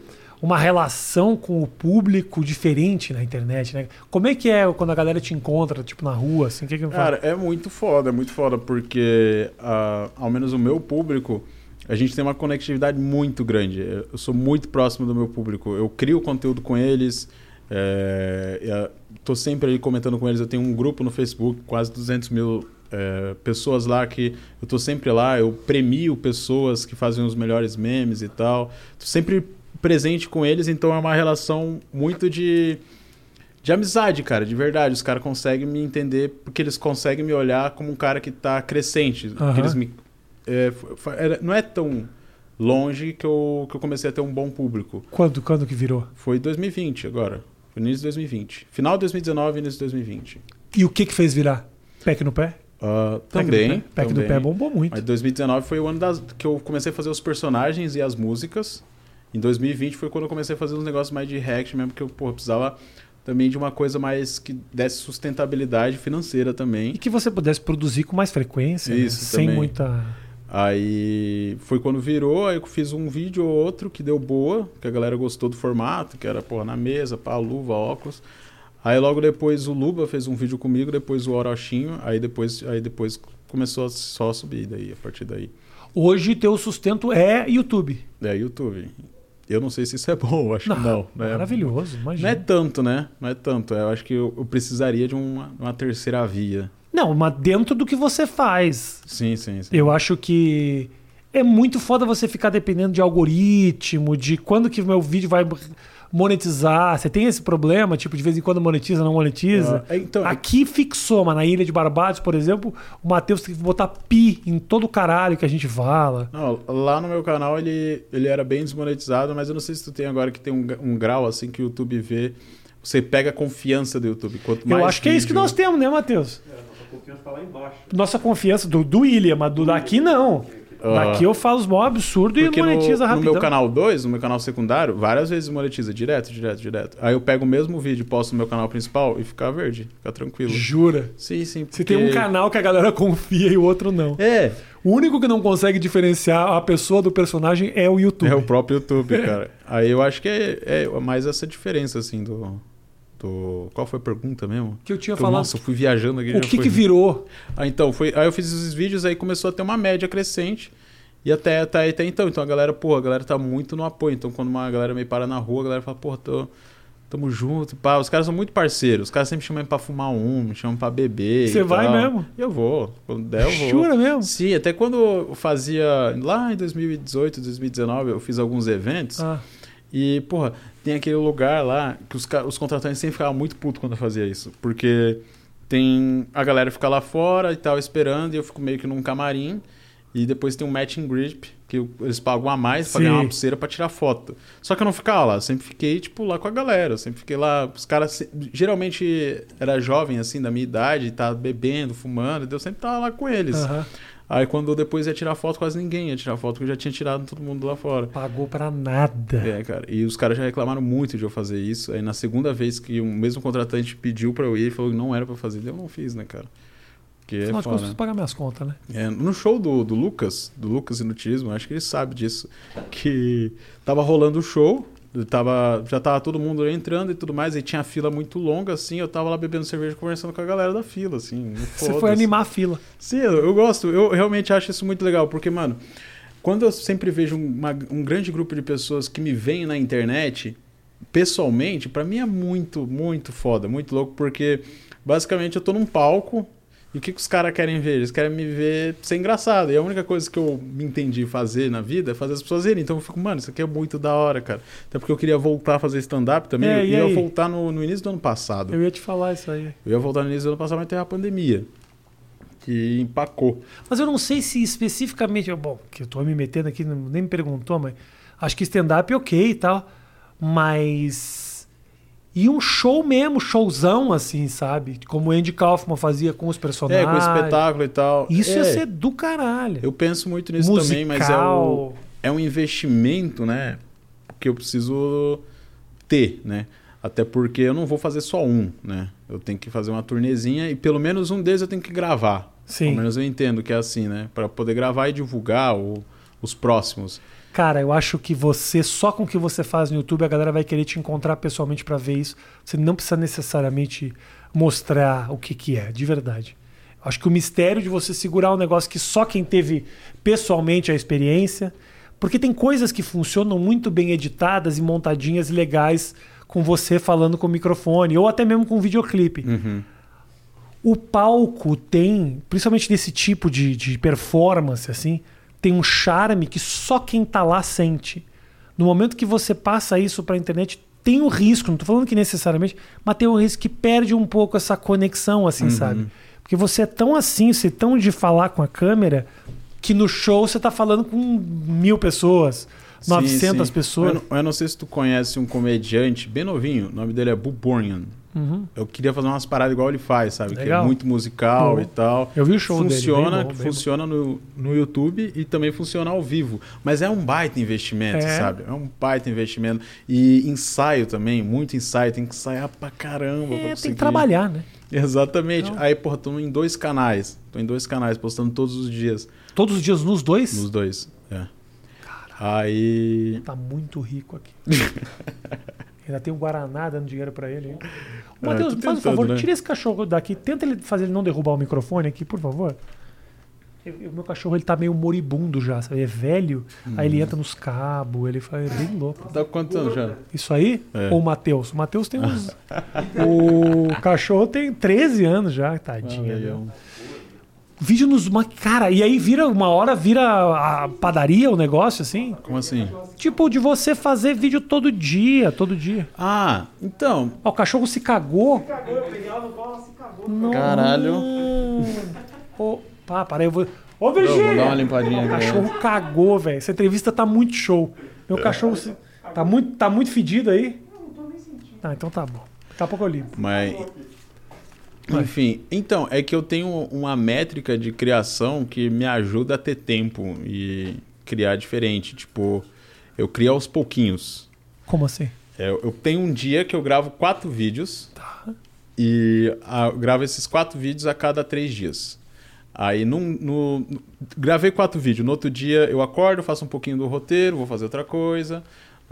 uma relação com o público diferente na internet, né? Como é que é quando a galera te encontra, tipo, na rua, assim? Que que eu falo? Cara, é muito foda, é muito foda, porque ah, ao menos o meu público, a gente tem uma conectividade muito grande. Eu sou muito próximo do meu público. Eu crio conteúdo com eles, é, tô sempre ali comentando com eles. Eu tenho um grupo no Facebook, quase 200 mil é, pessoas lá que eu tô sempre lá. Eu premio pessoas que fazem os melhores memes e tal. Tô sempre presente com eles, então é uma relação muito de de amizade, cara, de verdade. Os caras conseguem me entender porque eles conseguem me olhar como um cara que tá crescente. Aham. eles me, é, não é tão longe que eu, que eu comecei a ter um bom público. Quando, quando que virou? Foi 2020 agora. Foi início de 2020. Final de 2019 e início de 2020. E o que que fez virar? Pack no pé? Pack também. no pé, Pack também. pé bombou muito. Mas 2019 foi o ano das, que eu comecei a fazer os personagens e as músicas. Em 2020 foi quando eu comecei a fazer uns negócios mais de react mesmo, porque eu porra, precisava também de uma coisa mais que desse sustentabilidade financeira também. E que você pudesse produzir com mais frequência, né? Isso, sem também. muita. Aí foi quando virou, aí eu fiz um vídeo ou outro que deu boa, que a galera gostou do formato, que era, porra, na mesa, pá, luva, óculos. Aí logo depois o Luba fez um vídeo comigo, depois o Orochinho, aí depois, aí depois começou a só a subir daí, a partir daí. Hoje teu sustento é YouTube. É, YouTube. Eu não sei se isso é bom, eu (laughs) acho que não. né? Maravilhoso, Não imagina. é tanto, né? Não é tanto. Eu acho que eu, eu precisaria de uma, uma terceira via. Não, mas dentro do que você faz. Sim, sim, sim. Eu acho que é muito foda você ficar dependendo de algoritmo, de quando que o meu vídeo vai monetizar. Você tem esse problema, tipo, de vez em quando monetiza, não monetiza? É, então, Aqui fixou, mas na Ilha de Barbados, por exemplo, o Matheus tem que botar pi em todo o caralho que a gente fala. Não, lá no meu canal ele, ele era bem desmonetizado, mas eu não sei se tu tem agora que tem um, um grau assim que o YouTube vê. Você pega a confiança do YouTube. Quanto mais Eu acho que é isso que nós temos, né, Matheus? Nossa confiança tá lá embaixo. Nossa confiança do, do William, mas do daqui não. Daqui eu falo os mó absurdo e Porque no, monetiza no rapidão. meu canal 2, no meu canal secundário, várias vezes monetiza direto, direto, direto. Aí eu pego o mesmo vídeo, posto no meu canal principal e fica verde, fica tranquilo. Jura? Sim, sim. Se tem um porque- canal que a galera confia e o outro não. É, O único que não consegue diferenciar a pessoa do personagem é o YouTube. É o próprio YouTube, cara. Aí eu acho que é, é mais essa diferença, assim, do. Do... Qual foi a pergunta mesmo? Que eu tinha Eu, falado. nossa, eu fui viajando aqui. o que, foi- que virou? Ah, então, foi... aí eu fiz esses vídeos, aí começou a ter uma média crescente. E até, até, até então, então a galera, pô, a galera tá muito no apoio. Então quando uma galera me para na rua, a galera fala, pô, tô, tamo junto, pá. Os caras são muito parceiros. Os caras sempre chamam pra fumar um, me chamam pra beber. Você vai tal. mesmo? Eu vou. Quando der, eu vou. Jura mesmo? Sim, até quando eu fazia. Lá em 2018, 2019, eu fiz alguns eventos. Ah, E, porra, tem aquele lugar lá que os, os contratantes sempre ficavam muito putos quando eu fazia isso. Porque tem. A galera fica lá fora e tal, esperando, e eu fico meio que num camarim. E depois tem um matching grip, que eles pagam a mais pra Sim. ganhar uma pulseira pra tirar foto. Só que eu não ficava lá, eu sempre fiquei, tipo, lá com a galera. Eu sempre fiquei lá. Os caras geralmente era jovem, assim, da minha idade, tá bebendo, fumando, e eu sempre tava lá com eles. aham. Aí quando depois ia tirar foto, quase ninguém ia tirar foto, porque eu já tinha tirado todo mundo lá fora. Pagou pra nada. É, cara. E os caras já reclamaram muito de eu fazer isso. Aí na segunda vez que o mesmo contratante pediu pra eu ir, ele falou que não era pra fazer. Eu não fiz, né, cara? Porque é Afinal de contas, preciso pagar minhas contas, né? É, no show do, do Lucas, do Lucas Inutilismo, acho que ele sabe disso, que tava rolando o show, tava, já tava todo mundo entrando e tudo mais, e tinha a fila muito longa, assim, eu tava lá bebendo cerveja conversando com a galera da fila, assim. (laughs) Você foi animar a fila. Sim, eu, eu gosto, eu realmente acho isso muito legal, porque, mano, quando eu sempre vejo uma- um grande grupo de pessoas que me veem na internet, pessoalmente, pra mim é muito, muito foda, muito louco, porque basicamente eu tô num palco e o que, que os caras querem ver? Eles querem me ver ser engraçado. E a única coisa que eu me entendi fazer na vida é fazer as pessoas rirem. Então eu fico, mano, isso aqui é muito da hora, cara. Até porque eu queria voltar a fazer stand-up também. É, eu e ia aí? voltar no, no início do ano passado. Eu ia te falar isso aí. Eu ia voltar no início do ano passado, mas teve a pandemia. Que empacou. Mas eu não sei se especificamente. Bom, que eu tô me metendo aqui, nem me perguntou, mas acho que stand-up é ok e tal. Mas. E um show mesmo, showzão, assim, sabe? Como o Andy Kaufman fazia com os É, personagens. com espetáculo e tal. Isso é, ia ser do caralho. Eu penso muito nisso Musical. também, mas é, o, é um investimento, né? Que eu preciso ter, né? Até porque eu não vou fazer só um, né? Eu tenho que fazer uma turnezinha e pelo menos um deles eu tenho que gravar. Sim. Pelo menos eu entendo que é assim, né? Para poder gravar e divulgar o- os próximos. Cara, eu acho que você, só com o que você faz no YouTube, a galera vai querer te encontrar pessoalmente pra ver isso. Você não precisa necessariamente mostrar o que, que é, de verdade. Eu acho que o mistério de você segurar um negócio que só quem teve pessoalmente a experiência. Porque tem coisas que funcionam muito bem editadas e montadinhas legais com você falando com o microfone, ou até mesmo com videoclipe. O palco tem, principalmente desse tipo de, de performance, assim, tem um charme que só quem tá lá sente. No momento que você passa isso pra internet, tem o risco, não tô falando que necessariamente, mas tem o risco que perde um pouco essa conexão, assim, sabe? Porque você é tão assim, você é tão de falar com a câmera, que no show você tá falando com mil pessoas, Sim, 900 sim. pessoas. Eu não, eu não sei se tu conhece um comediante bem novinho, o nome dele é Bubornian. Uhum. Eu queria fazer umas paradas igual ele faz, sabe? Que é Legal. muito musical Bom. e tal. Eu vi o show dele, funciona, bem bom, bem funciona no, no YouTube e também funciona ao vivo. Mas é um baita investimento, É. sabe? É um baita investimento. E ensaio também, muito ensaio. Tem que ensaiar pra caramba. pra É, tem conseguir. que trabalhar, né? Exatamente. Então- Aí, porra, tô em dois canais. Tô em dois canais, postando todos os dias. Todos os dias nos dois. Nos dois. É. Aí. Tá muito rico aqui. (laughs) Ainda tem o Guaraná dando dinheiro pra ele. hein? Ô, É, Matheus, tô faz um favor, né? tira esse cachorro daqui. Tenta ele fazer ele não derrubar o microfone aqui, por favor. O meu cachorro ele tá meio moribundo já, sabe? Ele é velho, aí Hum. ele entra nos cabos, ele faz é bem louco. Tá quantos anos já? Isso aí? É. Ou o Matheus? O Matheus tem uns. (laughs) o cachorro tem 13 anos já, tadinha. Ah. Vídeo nos. Cara, e aí vira uma hora, vira a padaria o negócio, assim. Como assim? Tipo, de você fazer vídeo todo dia, todo dia. Ah, então. Ó, o cachorro se cagou. Não. Caralho. Ô, pá, para aí, eu vou. Ô, Vou Virgínia! dar uma limpadinha O cachorro cagou, velho. Essa entrevista tá muito show. Meu cachorro se- tá muito, tá muito fedido aí? Não, não tô nem sentindo. Ah, então tá bom. Daqui a pouco eu limpo. Mas. Enfim, então, é que eu tenho uma métrica de criação que me ajuda a ter tempo e criar diferente. Tipo, eu crio aos pouquinhos. Como assim? É, Eu, tenho um dia que eu gravo quatro vídeos Tá. e ah, eu gravo esses quatro vídeos a cada três dias. Aí num, no- gravei quatro vídeos. No outro dia eu acordo, faço um pouquinho do roteiro, vou fazer outra coisa,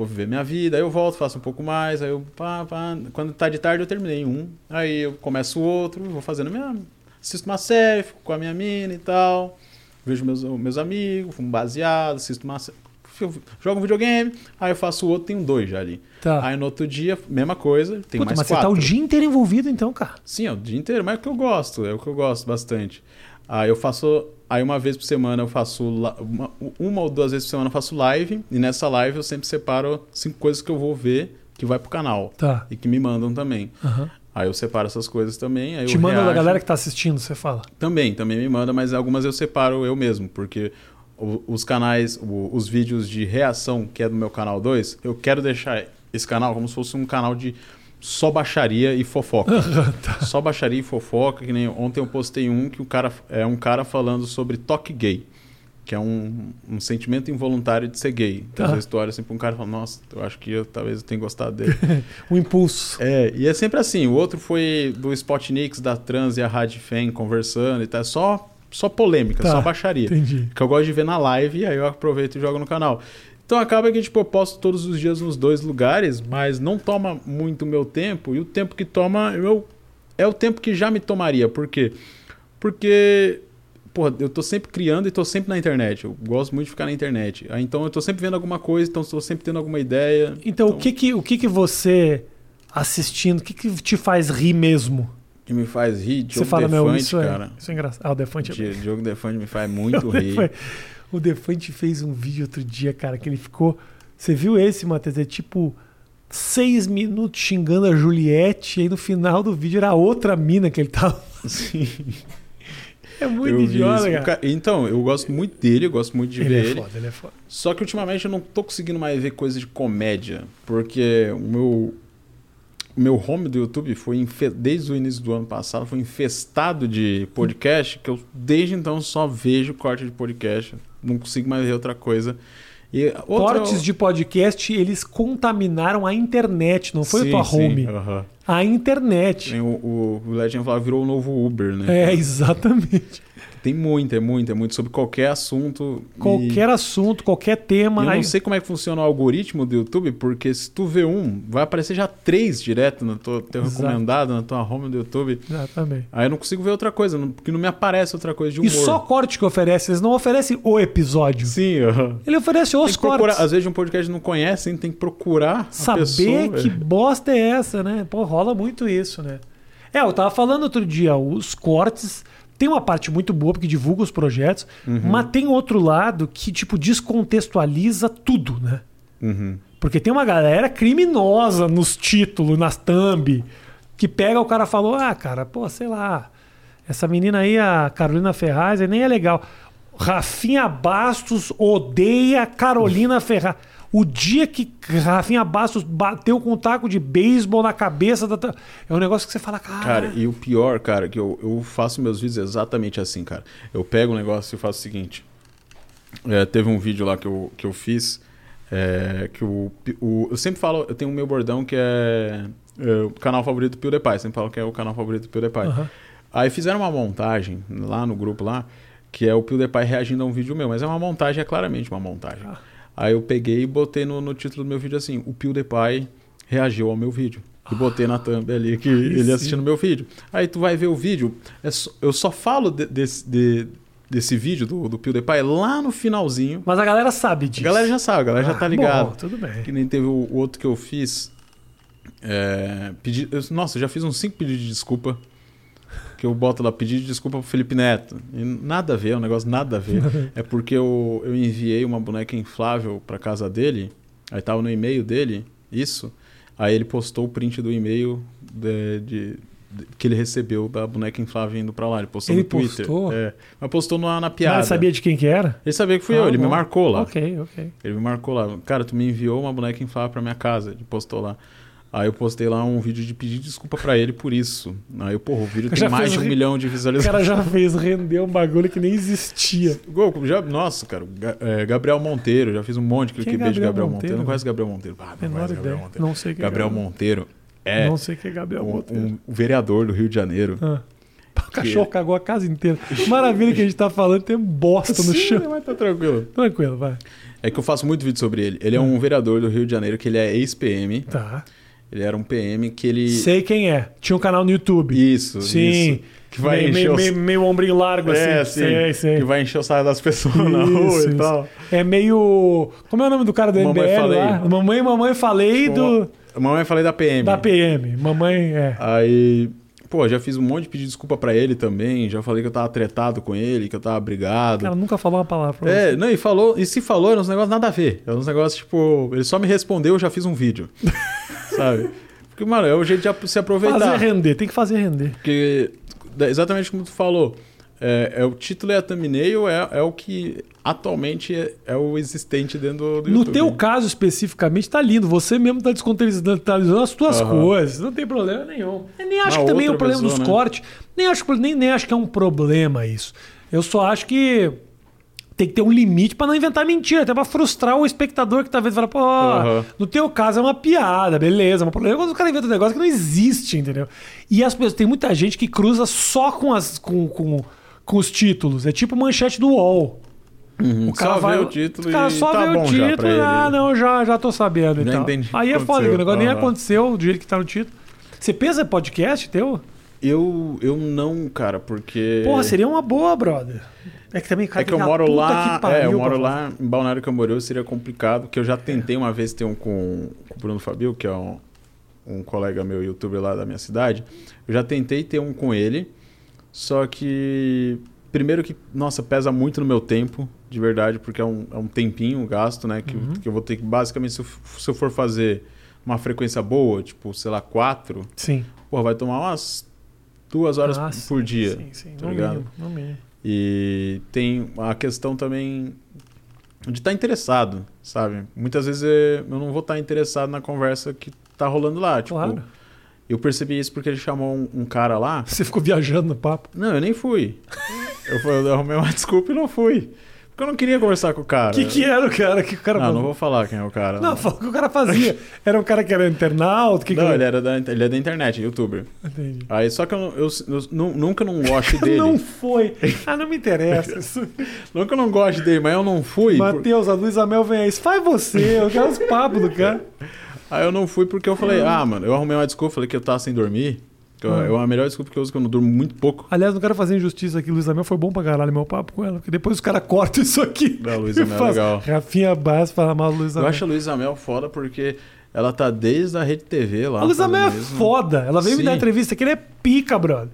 vou viver minha vida, aí eu volto, faço um pouco mais, aí eu pá, pá. Quando tá de tarde eu terminei um, aí eu começo o outro, vou fazendo minha. Assisto uma série, fico com a minha mina e tal. Vejo meus, meus amigos, fumo baseado, assisto uma sé- Jogo um videogame, aí eu faço o outro, tenho dois já ali. Tá. Aí no outro dia, mesma coisa, tem Puta, mais mas você quatro. tá o dia inteiro envolvido então, cara. Sim, é o dia inteiro, mas é o que eu gosto, é o que eu gosto bastante. Aí eu faço. Aí uma vez por semana eu faço. Uma, uma ou duas vezes por semana eu faço live. E nessa live eu sempre separo cinco coisas que eu vou ver que vai pro canal. Tá. E que me mandam também. Aham. Aí eu separo essas coisas também. Te eu manda da galera que tá assistindo, você fala. Também, também me manda, mas algumas eu separo eu mesmo, porque os canais, os vídeos de reação, que é do meu canal 2, eu quero deixar esse canal como se fosse um canal de só baixaria e fofoca. (laughs) Tá. Só baixaria e fofoca, que nem ontem eu postei um que o cara é um cara falando sobre toque gay. Que é um, um sentimento involuntário de ser gay. Então, Tá. às vezes tu olha assim pra um cara e fala, nossa, eu acho que eu talvez eu tenha gostado dele. O (laughs) impulso. É, e é sempre assim. O outro foi do Spotnix, da Trans e a Rádio Fan conversando e tal. Só, só polêmica, Tá, só baixaria. Entendi. Que eu gosto de ver na live e aí eu aproveito e jogo no canal. Então acaba que tipo, eu posto todos os dias nos dois lugares, mas não toma muito meu tempo. E o tempo que toma eu, é o tempo que já me tomaria. Por quê? Porque porra, eu tô sempre criando e tô sempre na internet. Eu gosto muito de ficar na internet. Então eu tô sempre vendo alguma coisa, então tô sempre tendo alguma ideia. Então, o que que, o que que você assistindo, o que que te faz rir mesmo? que me faz rir, Você Diogo meu, Defante, é, cara. isso é engraçado. Ah, o Defante é Di- Diogo Defante me faz (laughs) muito rir. O Defante fez um vídeo outro dia, cara, que ele ficou. Você viu esse, Matheus? É tipo seis minutos xingando a Juliette, e aí no final do vídeo era outra mina que ele tava. (laughs) Sim. É muito Eu idiota, cara. O ca- Então, eu gosto muito dele, eu gosto muito de Ele ver é ele. foda, ele é foda. Só que ultimamente eu não tô conseguindo mais ver coisas de comédia, porque o meu o meu home do YouTube foi infe- desde o início do ano passado foi infestado de podcast, que eu desde então só vejo corte de podcast, não consigo mais ver outra coisa. E outra- Cortes de podcast, eles contaminaram a internet, não foi Sim, a tua sim, home. aham. A internet. O, o, Legend falava virou o novo Uber, né? É, (laughs) exatamente. Tem muito, é muito, é muito sobre qualquer assunto. e- Qualquer assunto, qualquer tema. Eu não aí- sei como é que funciona o algoritmo do YouTube, porque se tu vê um, vai aparecer já três direto no teu, teu recomendado, na tua home do YouTube. Exatamente. Aí eu não consigo ver outra coisa, não- porque não me aparece outra coisa de E humor. só corte que oferece, eles não oferecem o episódio. Sim. Ele oferece os que procurar, cortes. às vezes um podcast não conhece, hein, tem que procurar Saber pessoa. que bosta é essa, né? Pô, rola muito isso, né? É, eu tava falando outro dia, os cortes tem uma parte muito boa porque divulga os projetos, Uhum. mas tem outro lado que, tipo, descontextualiza tudo, né? Uhum. Porque tem uma galera criminosa nos títulos, nas thumb, que pega o cara e falou: Ah, cara, pô, sei lá, essa menina aí, a Carolina Ferraz, nem é legal. Rafinha Bastos odeia Carolina Ferraz. O dia que Rafinha Bastos bateu com um taco de beisebol na cabeça da. É um negócio que você fala, cara. Cara, e o pior, cara, que eu, eu faço meus vídeos exatamente assim, cara. Eu pego um negócio e faço o seguinte. É, teve um vídeo lá que eu, que eu fiz. é, que o, o. Eu sempre falo, eu tenho o meu bordão que é, é o canal favorito do PewDiePie. Sempre falo que é o canal favorito do PewDiePie. Aham. Aí fizeram uma montagem lá no grupo lá, que é o PewDiePie reagindo a um vídeo meu, mas é uma montagem, é claramente uma montagem. Ah. Aí eu peguei e botei no, no título do meu vídeo assim, o PewDiePie reagiu ao meu vídeo. E botei na thumb ali que ele sim. assistindo meu vídeo. Aí tu vai ver o vídeo, é só- eu só falo de- desse, de- desse vídeo do, do PewDiePie lá no finalzinho. Mas a galera sabe A disso. galera já sabe, a galera já Ah, tá ligada. bom, tudo bem. Que nem teve o, o outro que eu fiz. É, pedi, eu- nossa, eu já fiz uns cinco pedidos de desculpa. Que eu boto lá, pedido de desculpa pro Felipe Neto. E nada a ver, é um negócio nada a ver. é porque eu, eu enviei uma boneca inflável pra casa dele. Aí tava no e-mail dele, isso. Aí ele postou o print do e-mail de- de- de- que ele recebeu da boneca inflável indo pra lá. Ele postou Ele no Twitter. postou? É, mas postou na, na piada. Mas sabia de quem que era? Ele sabia que fui Ah, eu, ele me bom. marcou lá. Ok, ok. Ele me marcou lá. Cara, tu me enviou uma boneca inflável pra minha casa. Ele postou lá. Aí eu postei lá um vídeo de pedir desculpa pra ele por isso. Aí, porra, o vídeo (laughs) tem mais de um ri- milhão de O visualizações. cara já fez render um bagulho que nem existia. (laughs) Gol, já, nossa, cara, é, Gabriel Monteiro, já fiz um monte de Quem é de Gabriel Monteiro? Monteiro. Não conhece Gabriel Monteiro? Ah, não conhece Gabriel. Monteiro. Não sei quem Gabriel é Gabriel. Monteiro é Não sei quem é Gabriel um, Monteiro. um vereador do Rio de Janeiro. Ah. O cachorro cagou a casa inteira. (laughs) Maravilha que a gente tá falando, tem bosta no Sim, chão. mas tá tranquilo. Tranquilo, vai. É que eu faço muito vídeo sobre ele. Ele é um vereador do Rio de Janeiro, que ele é ex-PM. Tá. Ele era um PM que ele... Sei quem é. Tinha um canal no YouTube. Isso, Sim. isso. Que vai meio, encher meio, os- meio, meio ombrinho largo, assim. É, sim. Sei, sei. Que vai encher o saco das pessoas na rua Isso, e isso. tal. É meio. Como é o nome do cara do Mamãe MBL Falei. lá? Mamãe, mamãe, falei do. Mamãe falei da PM. Da PM. Mamãe, é. Aí, pô, já fiz um monte de pedir desculpa pra ele também. Já falei que eu tava tretado com ele, que eu tava brigado. Ela nunca falou uma palavra pra É, você. não, e falou, e se falou, eram uns negócios nada a ver. Eram uns negócios, tipo, ele só me respondeu, eu já fiz um vídeo. (laughs) sabe? Porque, mano, é o jeito de se aproveitar. Fazer render, tem que fazer render. Porque, exatamente como tu falou, É, é o título e a thumbnail é, é o que atualmente é, é o existente dentro do, do No YouTube. teu caso especificamente, tá lindo. Você mesmo tá descontextualizando as tuas Aham. coisas. Não tem problema nenhum. Eu nem acho Na que também é um problema dos né? cortes. Nem acho, nem, nem acho que é um problema isso. Eu só acho que tem que ter um limite pra não inventar mentira, até pra frustrar o espectador que talvez fala, pô, Aham. no teu caso é uma piada, beleza. Mas o problema é quando o cara inventa um negócio que não existe, entendeu? E as pessoas, tem muita gente que cruza só com, as, com, com, com os títulos. É tipo manchete do UOL. Uhum. O cara só vai, vê o título o cara e só tá vê o título. ele. Ah, não, já, já tô sabendo. e tal. o Aí é foda, o negócio nem Aham. aconteceu do jeito que tá no título. Você pensa podcast teu? Eu, eu não, cara, porque. Porra, seria uma boa, brother. É que também, cara, É que eu moro lá, que pariu é, eu moro lá em Balneário Camboriú, seria complicado, porque eu já tentei uma vez ter um com, com o Bruno Fabio, que é um, um colega meu youtuber lá da minha cidade. Eu já tentei ter um com ele, só que primeiro que, nossa, pesa muito no meu tempo, de verdade, porque é um, é um tempinho um gasto, né, que, Uhum. que eu vou ter que, basicamente, se eu, se eu for fazer uma frequência boa, tipo, sei lá, quatro, Sim. pô, vai tomar umas duas horas Ah, por sim, dia. Sim, sim. tá no ligado? mínimo, no mínimo. E tem a questão também de estar interessado, sabe? Muitas vezes eh, eu não vou estar interessado na conversa que tá rolando lá. Tipo, Claro. eu percebi isso porque ele chamou um, um cara lá. (laughs) Você ficou viajando no papo. Não, eu nem fui. Eu, fui- eu arrumei uma (laughs) desculpa e não fui. Porque eu não queria conversar com o cara. O que, que era o cara? que o cara Não, falou? não vou falar quem é o cara. Não, fala o que o cara fazia. (laughs) Era um cara que era internauta? Que Não, que ele, era da, ele é da internet, youtuber. Entendi. Aí só que eu, eu, eu nu- nunca não gosto (laughs) dele. Não foi. Ah, não me interessa. Isso- (laughs) Nunca não gosto dele, mas eu não fui. por- Matheus, a Luísa Mel vem aí. Faz você. Eu quero os papos do cara. Aí eu não fui porque eu falei, ah, mano, eu arrumei uma desculpa, falei que eu tava sem dormir. Que eu, Hum. eu- a melhor desculpa que eu uso é que eu não durmo muito pouco. Aliás, não quero fazer injustiça aqui. Luísa Mel foi bom pra caralho meu papo com ela. Porque depois os caras cortam isso aqui. Da Luísa (laughs) E Mel, faz legal. Rafinha Bass fala mal da Luísa Eu Mel. acho a Luísa Mel foda porque ela tá desde a Rede TV lá. A Luísa Mel é foda. Ela veio me Sim. dar entrevista aqui. Ele é pica, brother.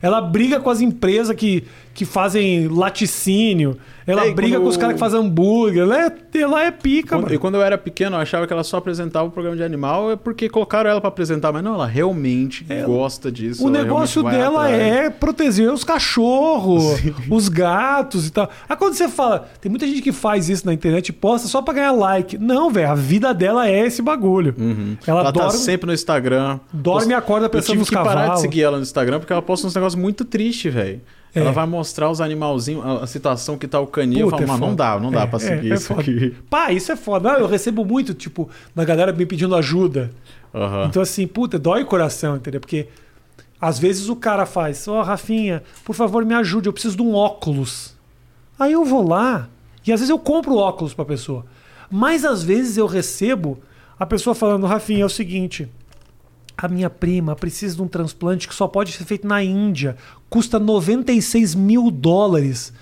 Ela briga com as empresas que, que fazem laticínio. Ela É, briga com os caras que fazem hambúrguer. Ela é, ela é pica, Quando- brother. e quando eu era pequeno, eu achava que ela só apresentava o programa de animal é porque colocaram ela pra apresentar. Mas não, ela realmente Ela- gosta disso. O negócio dela é proteger os cachorros, os gatos e tal. Aí quando você fala, tem muita gente que faz isso na internet e posta só pra ganhar like. Não, velho, a vida dela é esse bagulho. Uhum. Ela, Ela, tá dorme, sempre no Instagram. dorme e acorda Eu pensando tive nos que parar de cavalos. seguir ela no Instagram porque ela posta uns negócios muito tristes, velho. É. Ela vai mostrar os animalzinhos, a, situação que tá o caninho. Puta, eu falo, é não dá, não dá É, pra é, seguir é isso aqui. (laughs) Pá, isso é foda. Não, eu recebo muito, tipo, da galera me pedindo ajuda. Aham. Então, assim, puta, dói o coração, entendeu? Porque às vezes o cara faz, ó, Rafinha, por favor, me ajude, eu preciso de um óculos. Aí eu vou lá e às vezes eu compro óculos pra pessoa. Mas às vezes eu recebo a pessoa falando, Rafinha, é o seguinte. A minha prima precisa de um transplante que só pode ser feito na Índia. Custa 96 mil dólares.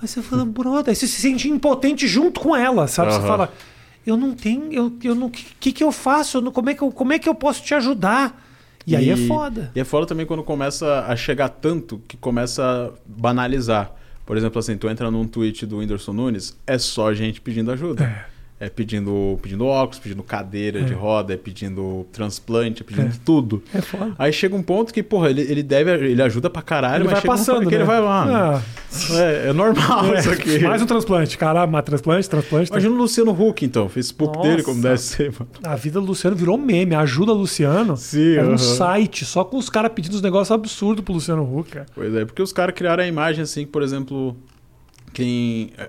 Aí você fala, brother, aí você se sente impotente junto com ela, sabe? Você Aham. fala, eu não tenho, eu, eu não, que, que que eu faço? Eu não- como, é que eu, como é que eu posso te ajudar? E, aí é foda. E é foda também quando começa a chegar tanto que começa a banalizar. Por exemplo, assim, tu entra num tweet do Whindersson Nunes, é só gente pedindo ajuda. É, pedindo, pedindo óculos, pedindo cadeira de roda, é pedindo transplante, é pedindo É. tudo. É foda. Aí chega um ponto que, porra, ele, ele deve, ele ajuda pra caralho, Ele mas vai chega um passando, ponto que né? ele vai lá. Ah, É, é normal é, isso aqui. Mais um transplante. Caralho, mais transplante, transplante. Imagina o Luciano Huck, então, Facebook Nossa. dele, como deve ser, mano. A vida do Luciano virou meme. Ajuda Luciano. Sim, Era um aham. site só com os caras pedindo uns negócios absurdos pro Luciano Huck, cara. Pois é, porque os caras criaram a imagem assim, que, por exemplo, quem. é,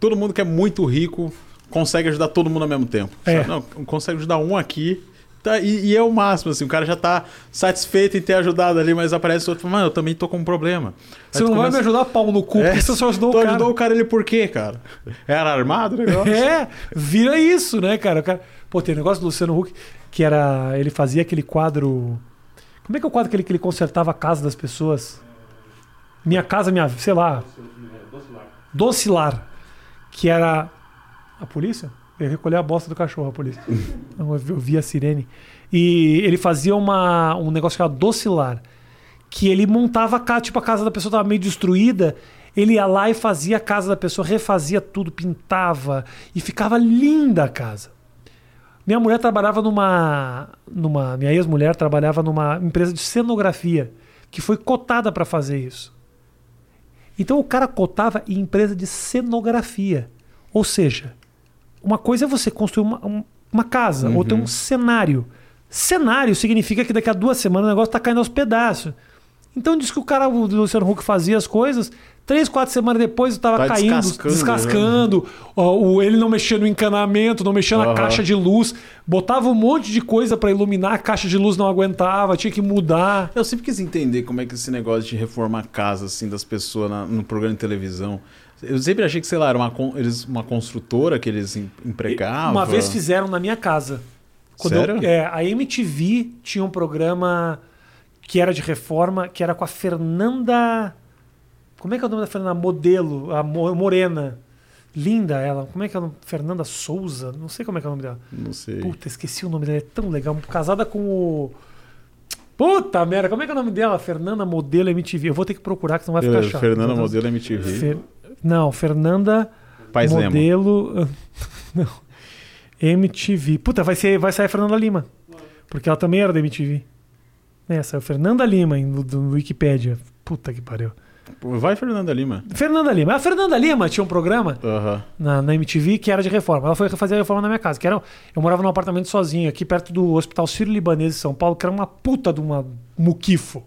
Todo mundo que é muito rico consegue ajudar todo mundo ao mesmo tempo. É. Não, consegue ajudar um aqui. Tá, e, e é o máximo, assim, o cara já tá satisfeito em ter ajudado ali, mas aparece outro e fala, mano, eu também tô com um problema. Você Aí tu não vai me começa- ajudar pau no cu, É, porque você só ajudou o cara. ajudou o cara ele por quê, cara? Era armado o negócio? É, vira isso, né, cara? O cara... Pô, tem um negócio do Luciano Huck que era. Ele fazia aquele quadro. Como é que é o quadro que ele, que ele consertava a casa das pessoas? Minha casa, minha. sei lá. Docilar. Que era. A polícia? Eu recolher a bosta do cachorro, a polícia. (laughs) Eu vi a sirene. E ele fazia uma, um negócio chamado docilar. Que ele montava a casa, tipo, a casa da pessoa estava meio destruída. Ele ia lá e fazia a casa da pessoa, refazia tudo, pintava. E ficava linda a casa. Minha mulher trabalhava numa. numa minha ex-mulher trabalhava numa empresa de cenografia que foi cotada para fazer isso. Então o cara cotava em empresa de cenografia. Ou seja, uma coisa é você construir uma, um- uma casa, outra é um cenário. Cenário significa que daqui a duas semanas o negócio está caindo aos pedaços. Então diz que o cara, o Luciano Huck, fazia as coisas. Três, quatro semanas depois estava Tá caindo, descascando, descascando. ó, o, ele não mexia no encanamento, não mexia na Aham. caixa de luz. Botava um monte de coisa para iluminar, a caixa de luz não aguentava, tinha que mudar. Eu sempre quis entender como é que esse negócio de reformar casa assim das pessoas na- no programa de televisão. Eu sempre achei que, sei lá, era uma, eles, uma construtora que eles em- empregavam. Uma vez fizeram na minha casa. eu- Sério? é, a MTV tinha um programa que era de reforma, que era com a Fernanda. Como é que é o nome da Fernanda? Modelo, a Mo- Morena. Linda ela. Como é que é o nome? Fernanda Souza? Não sei como é que é o nome dela. Não sei. Puta, esqueci o nome dela. É tão legal. Casada com o. Puta merda, como é que é o nome dela? Fernanda Modelo MTV. Eu vou ter que procurar, que senão vai ficar Eu, chato. Fernanda. Modelo MTV. Fer- Não, Fernanda Paz Lema. modelo. (laughs) Não. MTV. Puta, vai, ser, vai sair a Fernanda Lima. Porque ela também era da MTV. É, saiu Fernanda Lima no, no Wikipedia. Puta que pariu. Vai Fernanda Lima. Fernanda Lima. A Fernanda Lima tinha um programa Aham. na, na MTV que era de reforma. Ela foi fazer a reforma na minha casa. Que era, eu morava num apartamento sozinho, aqui perto do Hospital Sírio-Libanês de São Paulo, que era uma puta de uma muquifo.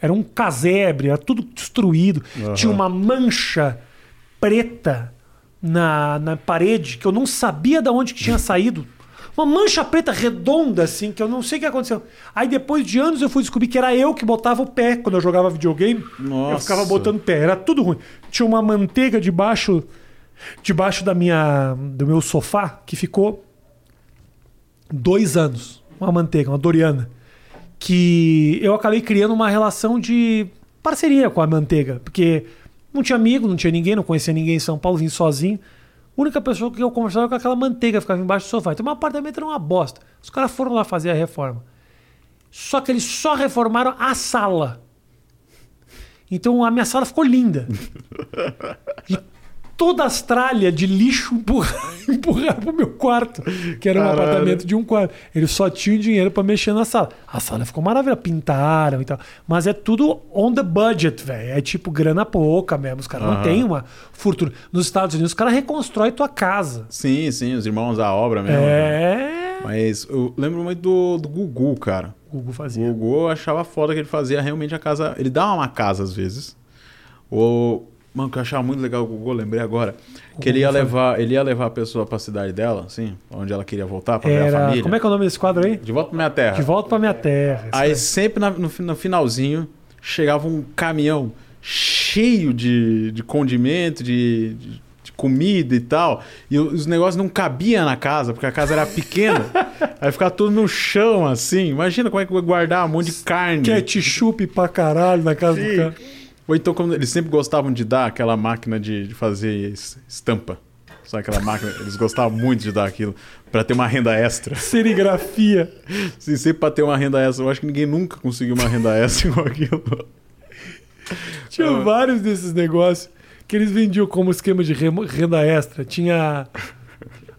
Era um casebre, era tudo destruído. Aham. Tinha uma mancha preta na, na parede que eu não sabia de onde que tinha saído. Uma mancha preta redonda, assim, que eu não sei o que aconteceu. Aí depois de anos eu fui descobrir que era eu que botava o pé quando eu jogava videogame. Eu Nossa. ficava botando pé, era tudo ruim. Tinha uma manteiga debaixo debaixo da minha do meu sofá que ficou dois anos. Uma manteiga, uma Doriana. Que eu acabei criando uma relação de parceria com a manteiga. Porque não tinha amigo, não tinha ninguém, não conhecia ninguém em São Paulo, vim sozinho. A única pessoa que eu conversava era com aquela manteiga, ficava embaixo do sofá. Então, meu apartamento era uma bosta. Os caras foram lá fazer a reforma. Só que eles só reformaram a sala. Então a minha sala ficou linda. (laughs) E toda as tralhas de lixo empurraram, (laughs) empurraram pro meu quarto, que era um Caralho. apartamento de um quarto. Eles só tinham dinheiro pra mexer na sala. A sala ficou maravilhosa, pintaram e tal. Mas é tudo on the budget, velho. É tipo grana pouca mesmo. Os caras não Aham. têm uma fortuna. Nos Estados Unidos, os caras reconstroem tua casa. Sim, sim, os irmãos da obra mesmo. né? É. Mas eu lembro muito do, do Gugu, cara. O Google O fazia. Gugu eu achava foda que ele fazia realmente a casa. Ele dava uma casa às vezes. O. Mano, que eu achava muito legal o Gugu, lembrei agora. Que ele ia levar, ele ia levar a pessoa pra cidade dela, assim, onde ela queria voltar pra ver a Era. família. Como é que é o nome desse quadro aí? De volta pra minha terra. De volta pra minha terra. Aí aí. sempre na- no, no finalzinho chegava um caminhão cheio de, de condimento, de, de- de comida e tal. E os negócios não cabiam na casa, porque a casa era pequena. (laughs) Aí ficava tudo no chão, assim. Imagina como é que vai guardar um monte de carne. Ketchup pra caralho na casa do Sim. cara. Ou então, quando eles sempre gostavam de dar aquela máquina de, de fazer es- estampa. Sabe aquela máquina? Eles gostavam muito de dar aquilo pra ter uma renda extra. (laughs) Serigrafia. Sim, sempre pra ter uma renda extra. Eu acho que ninguém nunca conseguiu uma renda extra igual aquilo. Tinha Ah. vários desses negócios que eles vendiam como esquema de renda extra. Tinha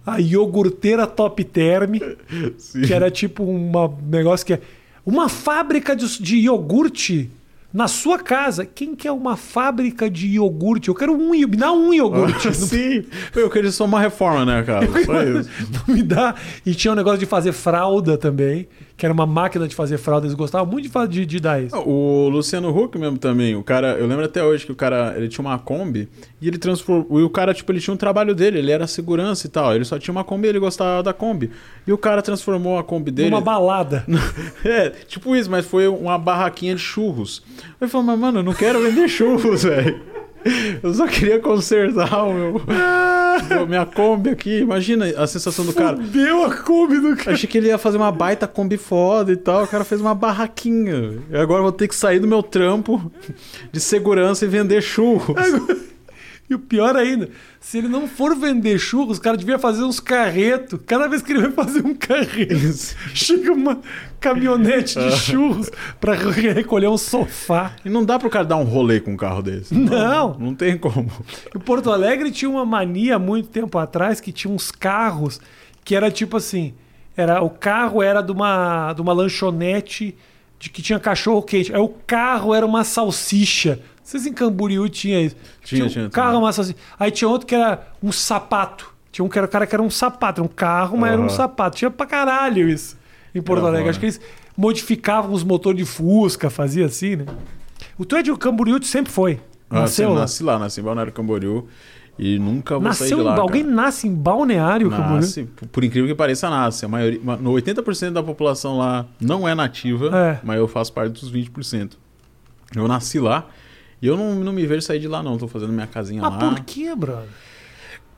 a iogurteira Top Term, Sim. que era tipo um negócio que é uma fábrica de, de iogurte na sua casa. Quem quer uma fábrica de iogurte? Eu quero um, i- me dá um iogurte. Ah, Sim. Eu queria só uma reforma, né, cara? Só (laughs) isso. Não me dá. E tinha um negócio de fazer fralda também, que era uma máquina de fazer fralda. Eles gostavam muito de, de, de dar isso. O Luciano Huck mesmo também, o cara, eu lembro até hoje que o cara, ele tinha uma Kombi e ele transformou, e o cara, tipo, ele tinha um trabalho dele, ele era segurança e tal, ele só tinha uma Kombi, ele gostava da Kombi. E o cara transformou a Kombi dele... Uma balada. (laughs) É, tipo isso, mas foi uma barraquinha de churros. Eu falei, mas mano, eu não quero vender churros, (laughs) velho. Eu só queria consertar o meu, a minha Kombi aqui. Imagina a sensação do cara. Deu a Kombi do cara. Achei que ele ia fazer uma baita Kombi foda e tal. O cara fez uma barraquinha. E agora eu vou ter que sair do meu trampo de segurança e vender churros. E o pior ainda, se ele não for vender churros, o cara devia fazer uns carretos. Cada vez que ele vai fazer um carreto, chega uma caminhonete de churros pra re- recolher um sofá. E não dá pro cara dar um rolê com um carro desse. Não. Não tem como. O Porto Alegre tinha uma mania há muito tempo atrás que tinha uns carros que era tipo assim, era o carro era de uma de uma lanchonete de que tinha cachorro quente. Aí o carro era uma salsicha. Vocês em Camboriú tinha isso. Tinha, um tinha, carro tinha. massa assim. Aí tinha outro que era um sapato. Tinha um que era, cara que era um sapato, era um carro, mas era um sapato. Tinha pra caralho isso em Porto Alegre. Acho que eles modificavam os motores de Fusca, fazia assim, né? O tu é de Camboriú, tu sempre foi. Ah, Nasceu sim, lá. Nasci lá, nasci em Balneário Camboriú. E nunca vou sair Nasceu de em lá. Alguém nasce em Balneário, Camboriú? Nasce, por incrível que pareça, nasce. A maioria, ma- no 80% da população lá não é nativa, É. mas eu faço parte dos 20%. Eu nasci lá e eu não, não me vejo sair de lá, não. Tô fazendo minha casinha Mas lá. por que, brother?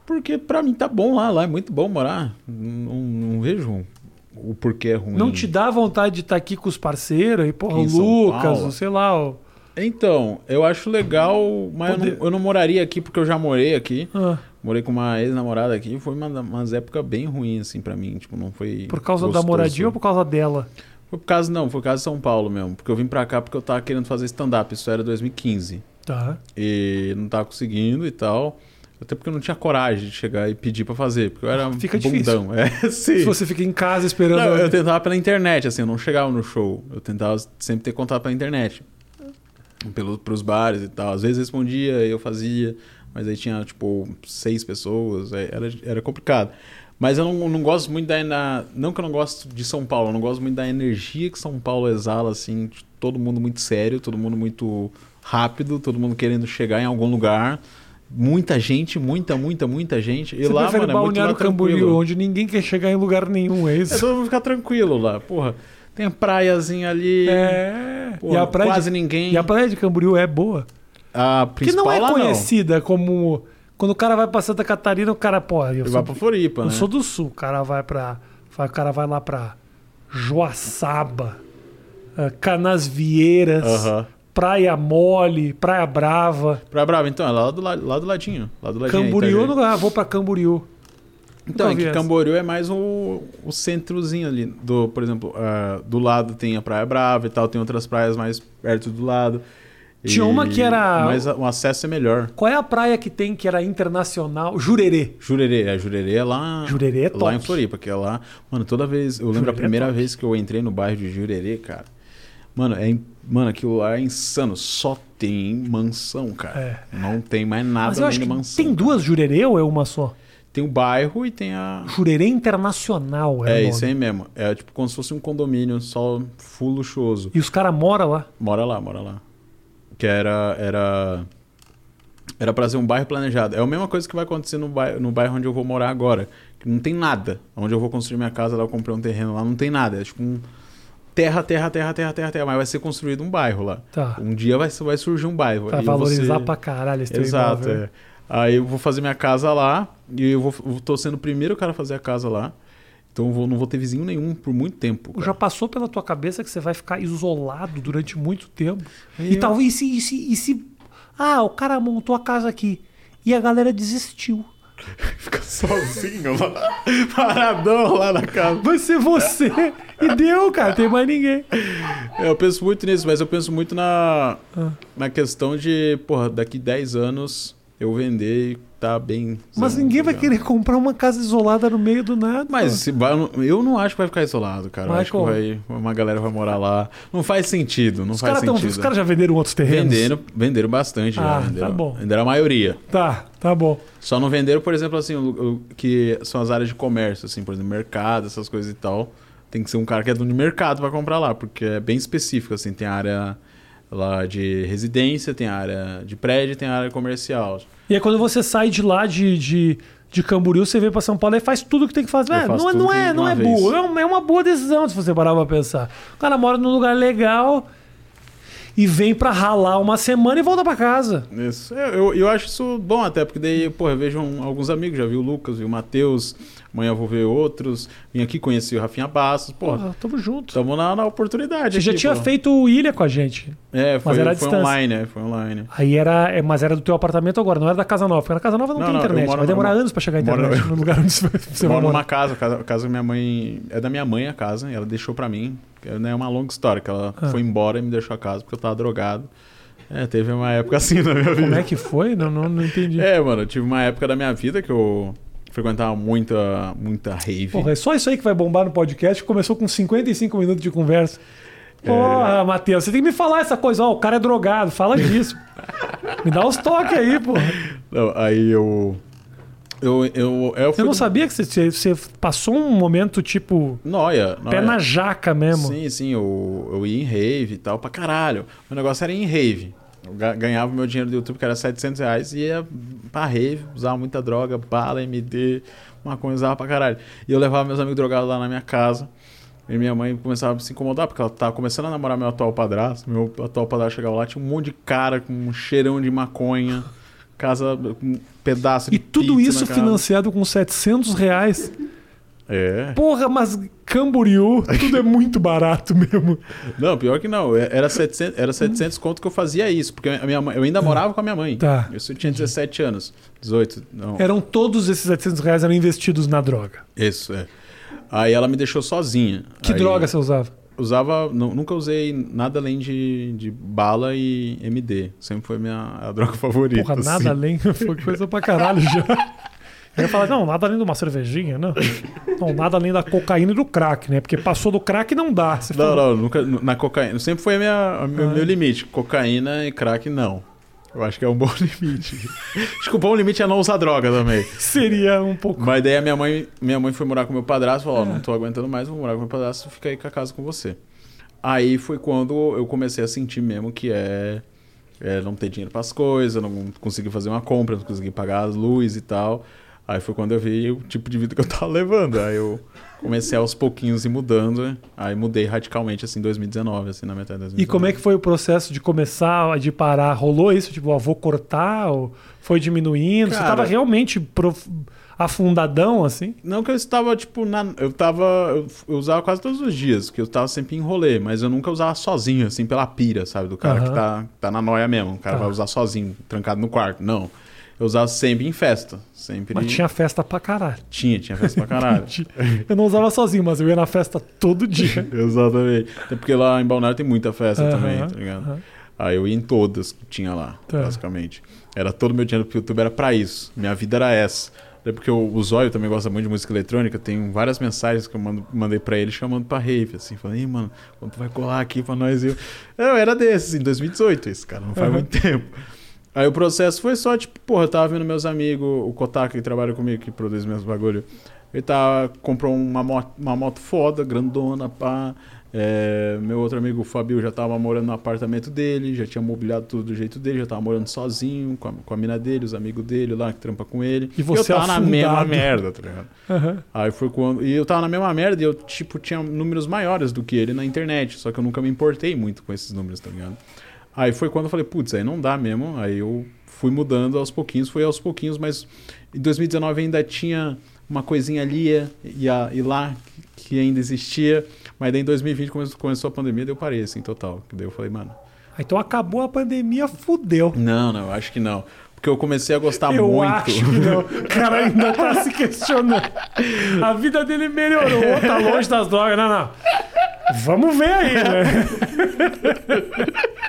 Porque pra mim tá bom lá, lá é muito bom morar. Não, não vejo o porquê é ruim. Não te dá vontade de estar aqui com os parceiros? E, porra, o Lucas, Paulo? o sei lá, o... Então, eu acho legal, mas eu Poder- não, eu não moraria aqui porque eu já morei aqui. Ah, Morei com uma ex-namorada aqui, foi uma, umas épocas bem ruins, assim, pra mim. Tipo, não foi. por causa da gostoso. moradia ou por causa dela? Foi por causa, não, foi por causa de São Paulo mesmo. Porque eu vim pra cá porque eu tava querendo fazer stand-up. Isso era 2015. Tá. E não tava conseguindo e tal. Até porque eu não tinha coragem de chegar e pedir pra fazer. Porque eu era Fica bundão. (laughs) É, sim. Se você fica em casa esperando. Não, eu tentava pela internet, assim, eu não chegava no show. Eu tentava sempre ter contato pela internet. Pelo, pros bares e tal. Às vezes respondia, eu fazia, mas aí tinha, tipo, seis pessoas, aí era, era complicado. Mas eu não, não gosto muito da. Na, não que eu não gosto de São Paulo, eu não gosto muito da energia que São Paulo exala, assim, todo mundo muito sério, todo mundo muito rápido, todo mundo querendo chegar em algum lugar. Muita gente, muita, muita, muita gente. E Você lá, mano, é muito lá Camboriú, tranquilo. onde ninguém quer chegar em lugar nenhum, é É isso? todo mundo ficar tranquilo lá, porra. Tem a praiazinha ali. É. Pô, e a praia quase de, ninguém. E a praia de Camboriú é boa. A Que principal não é lá conhecida como. Quando o cara vai pra Santa Catarina, o cara, pô, eu Ele sou, vai pra Floripa, eu né? sou do sul. O cara vai pra. O cara vai lá pra Joaçaba, eh, Canasvieiras, Aham. Praia Mole, Praia Brava. Pra Brava, então, é lá do, la- lá do ladinho. Lá do ladinho. aí, Camboriú, tá, no, ah, vou pra Camboriú. Então, Nunca é vi que essa. Camboriú é mais o, o centrozinho ali. Do, por exemplo, ah, do lado tem a Praia Brava e tal, tem outras praias mais perto do lado. Tinha uma que era- Mas o acesso é melhor. Qual é a praia que tem que era internacional? Jurerê. Jurerê, a Jurerê é lá. Jurerê é top. Lá em Floripa, que é lá. Mano, toda vez. Eu lembro Jurerê a é primeira top. vez que eu entrei no bairro de Jurerê, cara. Mano, é, mano, aquilo lá é insano. Só tem mansão, cara. Não tem mais nada Mas eu acho que mansão. tem duas Jurerê ou é uma só? Tem o bairro e tem a. Jurerê Internacional é, É, isso aí mesmo. É tipo como se fosse um condomínio só full luxuoso. E os caras moram lá. Mora lá, mora lá. Que era. Era. Era pra ser um bairro planejado. É a mesma coisa que vai acontecer no bairro, no bairro onde eu vou morar agora. Que não tem nada. Onde eu vou construir minha casa, lá eu comprei um terreno lá, não tem nada. É tipo um. Terra, terra, terra, terra, terra, terra. Mas vai ser construído um bairro lá. Tá. Um dia vai, vai surgir um bairro. Vou valorizar ser- pra caralho esse Exato, é. Aí eu vou fazer minha casa lá e eu vou, eu tô sendo o primeiro cara a fazer a casa lá. Então eu vou- não vou ter vizinho nenhum por muito tempo. cara. Já passou pela tua cabeça que você vai ficar isolado durante muito tempo? E eu- talvez se, e se, e se. Ah, o cara montou a casa aqui. E a galera desistiu. (laughs) Fica sozinho lá, paradão lá na casa. Vai ser você. e deu, cara. Tem mais ninguém. É, Eu penso muito nisso, mas eu penso muito na, Ah. na questão de, porra, daqui 10 anos eu vender e tá bem. Mas ninguém tá vai ligado? querer comprar uma casa isolada no meio do nada. Mas se vai- eu não acho que vai ficar isolado, cara. Eu Vai acho que vai, uma galera vai morar lá. Não faz sentido, não os faz caras tão- sentido. os caras já venderam outros terrenos. Venderam, venderam bastante já. Ah, venderam, tá bom. Venderam a maioria. Tá, tá bom. Só não venderam, por exemplo, assim, o, o- que são as áreas de comércio, assim, por exemplo, mercado, essas coisas e tal. Tem que ser um cara que é dono de mercado pra comprar lá, porque é bem específico, assim, tem área lá de residência, tem área de prédio, tem área comercial. E aí quando você sai de lá de, de, de Camboriú, você vem pra São Paulo e faz tudo que tem que fazer. É, não, é- não é, não é burro. É uma, é uma boa decisão se você parar pra pensar. O cara mora num lugar legal e vem pra ralar uma semana e volta pra casa. Isso. Eu, eu, eu acho isso bom até, porque daí, pô, eu vejo um- alguns amigos, já vi o Lucas, vi o Matheus, amanhã eu vou ver outros. Vim aqui, conheci o Rafinha Bastos, Porra, tamo junto. tamo na, na oportunidade Você já aqui, tinha pô. feito o Ilha com a gente. É, foi, era à foi online, é, foi online. Aí era. é, Mas era do teu apartamento agora, não era da Casa Nova. Porque na Casa Nova não, Não, tem não, internet. moro Vai demorar anos pra chegar a moro- internet no lugar onde você (laughs) vai- você Eu moro numa casa, casa, casa da minha mãe. É da minha mãe a casa, e ela deixou pra mim. Que Não é uma longa história, que ela Ah. foi embora e me deixou a casa porque eu tava drogado. É, teve uma época assim na minha vida. Como é que foi? Não, não, não entendi. É, mano, eu tive uma época da minha vida que eu frequentava muita, muita rave. Porra, é só isso aí que vai bombar no podcast. Começou com 55 minutos de conversa. Porra, Matheus, você tem que me falar essa coisa. Ó, o cara é drogado, fala disso. (laughs) Me dá os toques aí, pô. Não, aí eu. Eu, eu, eu Você não sabia que você, você passou um momento tipo. Noia. noia. Pé na jaca mesmo. Sim, sim, eu, eu ia em rave e tal, pra caralho. Meu negócio era em rave. Eu ganhava meu dinheiro do YouTube, que era 700 reais, e ia pra rave, usava muita droga, bala, MD, maconha, usava pra caralho. E eu levava meus amigos drogados lá na minha casa. E minha mãe começava a se incomodar, porque ela tava começando a namorar meu atual padrasto. Meu atual padrasto chegava lá, tinha um monte de cara com um cheirão de maconha, casa um pedaço de E tudo isso financiado com 700 reais. É. Porra, mas Camboriú, tudo é muito barato mesmo. Não, pior que não. Era 700, era 700 conto que eu fazia isso. Porque a minha mãe, eu ainda morava com a minha mãe. Tá. Eu tinha 17 anos. 18. Não. Eram todos esses 700 reais eram investidos na droga. Isso, é. Aí ela me deixou sozinha. Que Aí droga você usava? Usava. nu- Nunca usei nada além de, de bala e MD. Sempre foi minha a droga favorita. Porra, nada assim. além. (laughs) Foi coisa pra caralho já. (laughs) Eu ia falar, não, nada além de uma cervejinha, não. Não, nada além da cocaína e do crack, né? Porque passou do crack não dá. Você Não, falou, não, nunca. Na cocaína. Sempre foi a minha, a meu, Ah. meu limite. Cocaína e crack, não. Eu acho que é um bom (laughs) limite. o bom limite é não usar droga também. Seria um pouco. Mas daí a minha mãe, minha mãe foi morar com meu padrasto, falou, ó, É. não tô aguentando mais, vou morar com meu padrasto, fica aí com a casa com você. Aí foi quando eu comecei a sentir mesmo que é, é não ter dinheiro pras coisas, não conseguir fazer uma compra, não conseguir pagar as luzes e tal. Aí foi quando eu vi o tipo de vida que eu tava levando. Aí eu comecei aos pouquinhos ir mudando, aí mudei radicalmente assim em 2019, assim na metade de 2019. E como é que foi o processo de começar, de parar? Rolou isso? Tipo, vou cortar? Ou foi diminuindo? Você Cara- tava realmente prof- afundadão, assim? Não que eu estava, tipo, na. Eu tava. Eu, eu usava quase todos os dias, porque eu tava sempre em rolê, mas eu nunca usava sozinho, assim, pela pira, sabe? Do cara Aham. que tá, tá na noia mesmo. O cara Tá. vai usar sozinho, trancado no quarto. Não. Eu usava sempre em festa. Sempre. Mas tinha festa pra caralho. tinha, tinha festa pra caralho. (laughs) Eu não usava sozinho, mas eu ia na festa todo dia. (laughs) Exatamente. Até porque lá em Balneário tem muita festa também, tá ligado? Aí eu ia em todas que tinha lá, Tá. basicamente. Era todo o meu dinheiro pro YouTube, era pra isso. Minha vida era essa. Até porque o, o Zóio também gosta muito de música eletrônica, tem várias mensagens que eu mando- mandei pra ele chamando pra rave, assim, falando, Ih, mano, quando tu vai colar aqui pra nós? Eu, eu era desses, em 2018, esse cara, não faz muito tempo. Aí o processo foi só, tipo, porra, eu tava vendo meus amigos, o Kotak que trabalha comigo, que produz meus bagulho. Ele tá, comprou uma moto, uma moto foda, grandona, pá. É, meu outro amigo, o Fabio, já tava morando no apartamento dele, já tinha mobiliado tudo do jeito dele, já tava morando sozinho, com a, com a mina dele, os amigos dele lá, que trampa com ele. E você eu tava na afundado. mesma merda, tá ligado? Aham. Aí foi quando. E eu tava na mesma merda e eu, tipo, tinha números maiores do que ele na internet. Só que eu nunca me importei muito com esses números, tá ligado? Aí foi quando eu falei, putz, aí não dá mesmo. Aí eu fui mudando aos pouquinhos, foi aos pouquinos, mas em 2019 ainda tinha uma coisinha ali e, a- e lá que ainda existia. Mas daí em 2020 come- começou a pandemia, daí eu parei, assim, total. Daí eu falei, mano. Então acabou a pandemia, fudeu. Não, não, acho que não. Porque eu comecei a gostar eu muito. acho que não. (laughs) O cara ainda tá se questionando. A vida dele melhorou, tá longe das drogas. Não, não. Vamos ver aí, né? (laughs)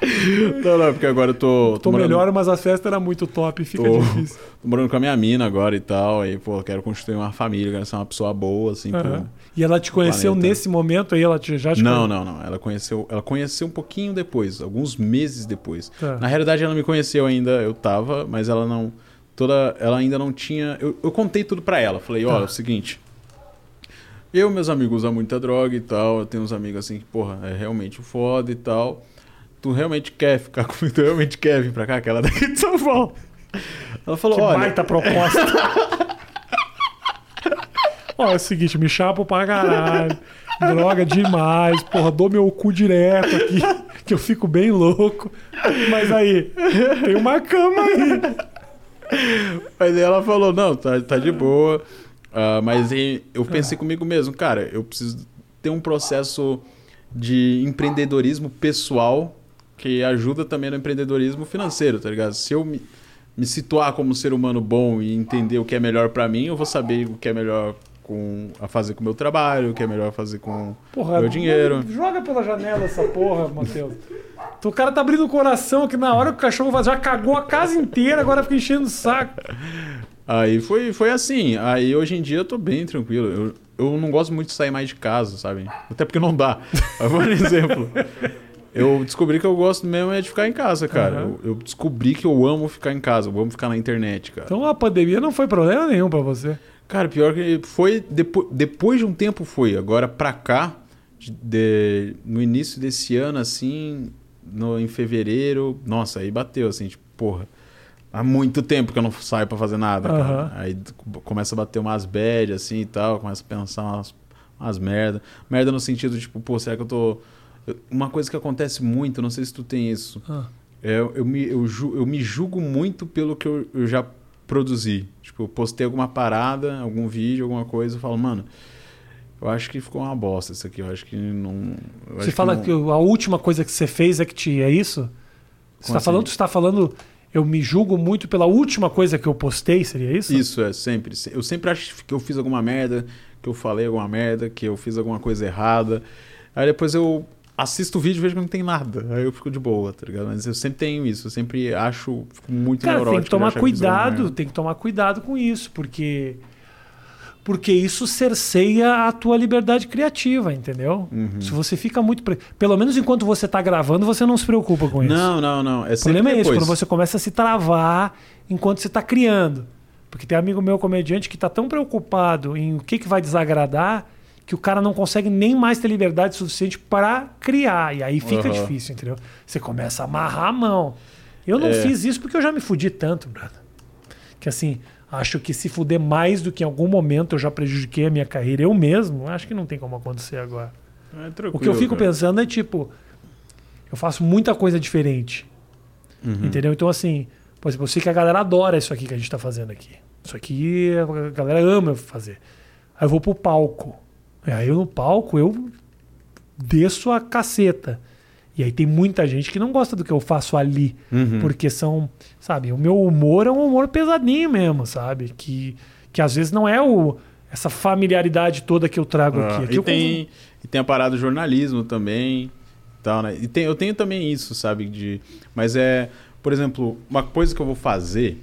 Não, não, porque agora eu tô. Tô morando- melhor, mas a festa era muito top, fica Tô. difícil. Tô morando com a minha mina agora e tal. Aí, pô, quero constituir uma família, quero ser uma pessoa boa, assim. Aham. pro- E ela te conheceu nesse momento aí? Ela te, já te Não, não, não. Ela conheceu, ela conheceu um pouquinho depois, alguns meses depois. Tá. Na realidade, ela me conheceu ainda, eu tava, mas ela não. Toda. Ela ainda não tinha. Eu, eu contei tudo pra ela. Falei, olha, Tá. é o seguinte. Eu e meus amigos usam muita droga e tal. Eu tenho uns amigos assim que, porra, é realmente foda e tal. Tu realmente quer ficar (laughs) comigo? Tu realmente quer vir pra cá? Aquela daqui de São Paulo. Ela falou, Que olha. baita proposta. (laughs) Ó, é o seguinte, me chapo pra caralho. Droga demais. Porra, dou meu cu direto aqui. (laughs) Que eu fico bem louco. Mas aí, tem uma cama aí. Mas aí ela falou, não, tá, tá de boa. Ah, mas aí eu pensei comigo mesmo, cara, eu preciso ter um processo de empreendedorismo pessoal que ajuda também no empreendedorismo financeiro, tá ligado? Se eu me, me situar como um ser humano bom e entender o que é melhor pra mim, eu vou saber o que é melhor com, a fazer com o meu trabalho, o que é melhor fazer com Porra, meu dinheiro. Joga pela janela essa porra, Matheus. Então, O cara tá abrindo o coração que na hora que o cachorro já cagou a casa inteira, agora fica enchendo o saco. Aí foi, foi assim. Aí hoje em dia eu tô bem tranquilo. Eu, eu não gosto muito de sair mais de casa, sabe? Até porque não dá. (laughs) Mas um exemplo. Eu descobri que eu gosto mesmo é de ficar em casa, cara. Uhum. Eu, eu descobri que eu amo ficar em casa, eu amo ficar na internet, cara. Então a pandemia não foi problema nenhum pra você. Cara, pior que foi. Depois, depois de um tempo foi. Agora pra cá, de- no início desse ano, assim, no, em fevereiro, nossa, aí bateu, assim, tipo, porra. Há muito tempo que eu não saio pra fazer nada, cara. Aham. Aí começa a bater umas bad, assim e tal, começa a pensar umas, umas merda. Merda no sentido, tipo, pô, será que eu tô. Uma coisa que acontece muito, não sei se tu tem isso. Ah. É, eu, me, eu, ju- eu me julgo muito pelo que eu, eu já produzi. Tipo, eu postei alguma parada, algum vídeo, alguma coisa, eu falo, mano, eu acho que ficou uma bosta isso aqui. Eu acho que não. Você fala não- que, a última coisa que você fez é que te. É isso? Você está falando, assim? você tá falando. Eu me julgo muito pela última coisa que eu postei, seria isso? Isso, é, sempre. Eu sempre acho que eu fiz alguma merda, que eu falei alguma merda, que eu fiz alguma coisa errada. Aí depois eu assisto o vídeo e vejo que não tem nada. Aí eu fico de boa, tá ligado? Mas eu sempre tenho isso. Eu sempre acho, fico muito Cara, neurótico. tem que tomar alguma cuidado, tem que tomar cuidado com isso, porque porque isso cerceia a tua liberdade criativa, entendeu? Uhum. Se você fica muito, pre- pelo menos enquanto você está gravando, você não se preocupa com isso. Não, não, não. É O problema é esse, depois. quando você começa a se travar enquanto você está criando. Porque tem amigo meu comediante que está tão preocupado em o que, que vai desagradar que o cara não consegue nem mais ter liberdade suficiente para criar. E aí fica Aham. difícil, entendeu? Você começa a amarrar a mão. Eu não É. fiz isso porque eu já me fudi tanto, brother. Que assim, acho que se fuder mais do que em algum momento eu já prejudiquei a minha carreira eu mesmo, acho que não tem como acontecer agora. É O que eu fico cara. pensando é tipo, eu faço muita coisa diferente. Uhum. Entendeu? Então, assim, por exemplo, eu sei que a galera adora isso aqui que a gente tá fazendo aqui. Isso aqui a galera ama fazer. Aí eu vou pro palco. Aí eu no palco eu desço a caceta. E aí tem muita gente que não gosta do que eu faço ali. Uhum. Porque são, sabe, o meu humor é um humor pesadinho mesmo, sabe? Que, que às vezes não é o, essa familiaridade toda que eu trago Ah, aqui. Aqui e, eu tem, e tem a parada do jornalismo também. Tal, né? E tem, eu tenho também isso, sabe? De, mas é, por exemplo, uma coisa que eu vou fazer,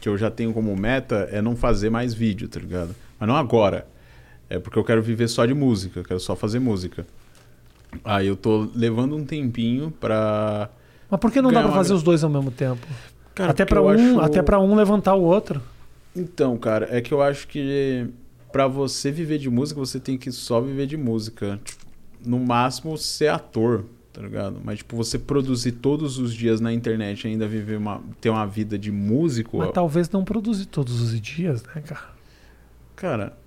que eu já tenho como meta, é não fazer mais vídeo, tá ligado? Mas não agora. É porque eu quero viver só de música, eu quero só fazer música. Aí eu tô levando um tempinho pra. Mas por que não dá pra fazer os dois ao mesmo tempo? Cara, até para um, acho- até para um levantar o outro. Então, cara, é que eu acho que pra você viver de música, você tem que só viver de música. No máximo, ser ator, tá ligado? Mas, tipo, você produzir todos os dias na internet e ainda viver uma, ter uma vida de músico, Mas talvez não produzir todos os dias, né, cara? cara,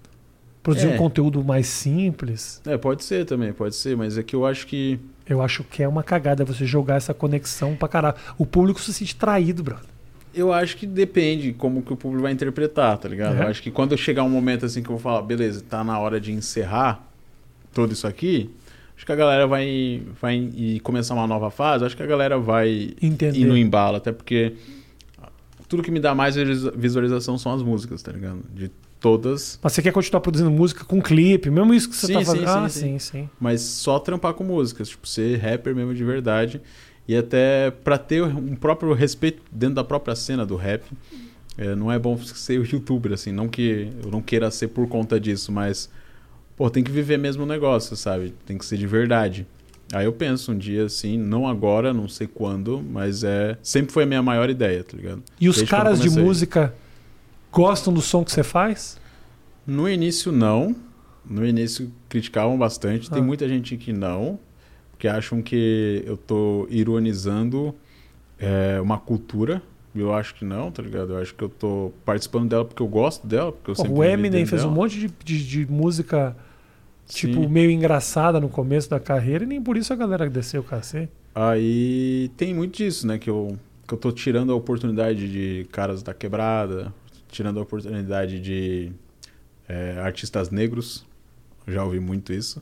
Produzir É. um conteúdo mais simples. é, pode ser também, pode ser, mas é que eu acho que. Eu acho que é uma cagada você jogar essa conexão pra caralho. O público se sente traído, brother. Eu acho que depende como que o público vai interpretar, tá ligado? É. Eu acho que quando chegar um momento assim que eu vou falar, beleza, tá na hora de encerrar tudo isso aqui, acho que a galera vai, vai e começar uma nova fase, acho que a galera vai Entender. ir no embalo, até porque tudo que me dá mais visualiza- visualização são as músicas, tá ligado? De todas, Mas você quer continuar produzindo música com clipe, mesmo isso que você Sim, tá sim, fazendo? sim, ah, sim. sim, sim. mas só trampar com músicas, tipo, ser rapper mesmo de verdade. E até pra ter um próprio respeito dentro da própria cena do rap. É, não é bom ser youtuber, assim, não que eu não queira ser por conta disso, mas pô, tem que viver mesmo o negócio, sabe? Tem que ser de verdade. Aí eu penso um dia assim, não agora, não sei quando, mas é sempre foi a minha maior ideia, tá ligado? E os Desde caras de música gostam do som que você faz? No início não. No início criticavam bastante. Tem Ah. muita gente que não, que acham que eu tô ironizando é, uma cultura. Eu acho que não, tá ligado? Eu acho que eu tô participando dela porque eu gosto dela, porque eu sempre o Eminem fez um dela. monte de, de, de música tipo Sim. meio engraçada no começo da carreira e nem por isso a galera desceu o cacete. Aí tem muito disso, né? Que eu, que eu tô tirando a oportunidade de caras da quebrada, tirando a oportunidade de é, artistas negros. Já ouvi muito isso.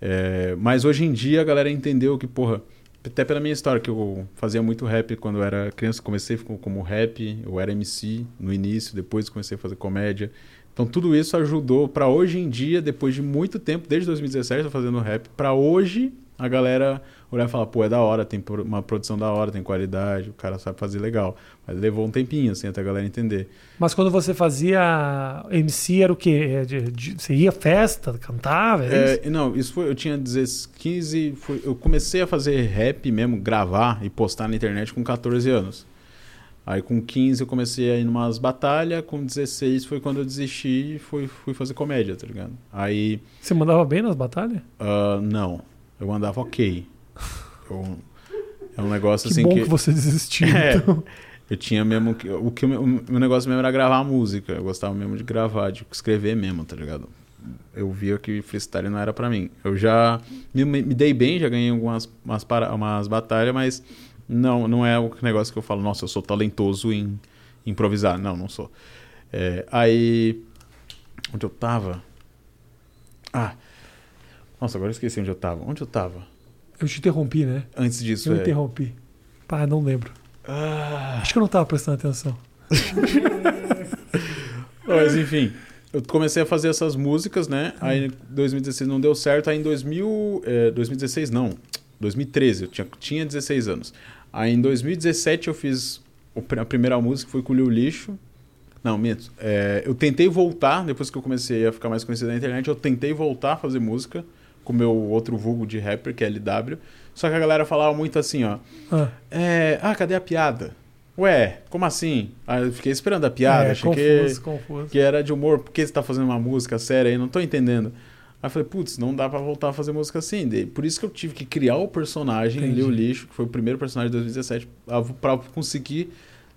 É, mas hoje em dia a galera entendeu que, porra, até pela minha história, que eu fazia muito rap quando eu era criança, comecei como- rap, eu era MC no início, depois comecei a fazer comédia. Então tudo isso ajudou pra hoje em dia, depois de muito tempo, desde 2017 eu fazendo rap, pra hoje a galera olhar e falar, pô, é da hora, tem uma produção da hora, tem qualidade, o cara sabe fazer legal. Mas levou um tempinho, assim, até a galera entender. Mas quando você fazia MC, era o quê? É de- de- você ia à festa, cantava? É, não, isso foi, eu tinha 16, 15, foi, eu comecei a fazer rap mesmo, gravar e postar na internet com 14 anos. Aí com 15 eu comecei a ir numas batalhas, com 16 foi quando eu desisti e fui, fui fazer comédia, tá ligado? Aí, Você mandava bem nas batalhas? ah, não, eu andava ok. Eu- é um negócio Que assim bom que... que você desistiu. (laughs) É. então. Eu tinha mesmo. O que o meu, negócio mesmo era gravar música. Eu gostava mesmo de gravar, de escrever mesmo, tá ligado? Eu via que freestyle não era pra mim. Eu já me, me dei bem, já ganhei algumas umas, para- umas batalhas, mas não, não é o negócio que eu falo, nossa, eu sou talentoso em improvisar. Não, não sou. É, aí. Onde eu tava? Ah. Nossa, agora eu esqueci onde eu tava. Onde eu tava? Eu te interrompi, né? Antes disso, Eu é. interrompi. Pá, não lembro. Ah. Acho que eu não tava prestando atenção. (laughs) Mas enfim, eu comecei a fazer essas músicas, né? Aí em 2016 não deu certo. Aí em 2000, é, 2016 não, 2013, eu tinha, tinha 16 anos. Aí em 2017 eu fiz o pr- a primeira música, foi com o Liu Lixo. Não, minto. É, eu tentei voltar, depois que eu comecei a ficar mais conhecido na internet, eu tentei voltar a fazer música com o meu outro vulgo de rapper, que é LW. Só que a galera falava muito assim, ó. Ah, É, ah, cadê a piada? Ué, como assim? Aí eu fiquei esperando a piada, é, achei que confuso, confuso. que era de humor, por que você tá fazendo uma música séria aí? Não tô entendendo. Aí eu falei, putz, não dá pra voltar a fazer música assim. Daí, Por isso que eu tive que criar o personagem, Entendi. Leo Lixo, que foi o primeiro personagem de 2017, a- pra conseguir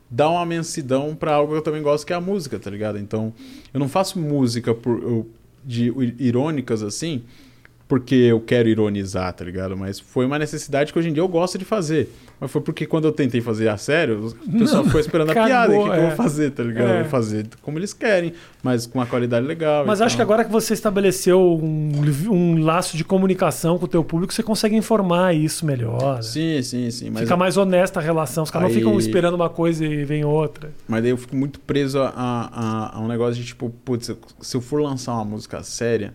dar uma mensidão pra algo que eu também gosto, que é a música, tá ligado? Então, eu não faço música por, eu- de irônicas assim, porque eu quero ironizar, tá ligado? Mas foi uma necessidade que hoje em dia eu gosto de fazer. Mas foi porque quando eu tentei fazer a sério, o pessoal Não, ficou esperando a piada. O que, que eu é. vou fazer, tá ligado? É. Eu vou fazer como eles querem, mas com uma qualidade legal. Mas acho que agora que você estabeleceu um, um laço de comunicação com o teu público, você consegue informar isso melhor. né? Sim, sim, sim. Mas, Fica mais honesta a relação. Os caras não Aí- ficam esperando uma coisa e vem outra. mas daí eu fico muito preso a, a, a um negócio de tipo, putz, se eu for lançar uma música séria,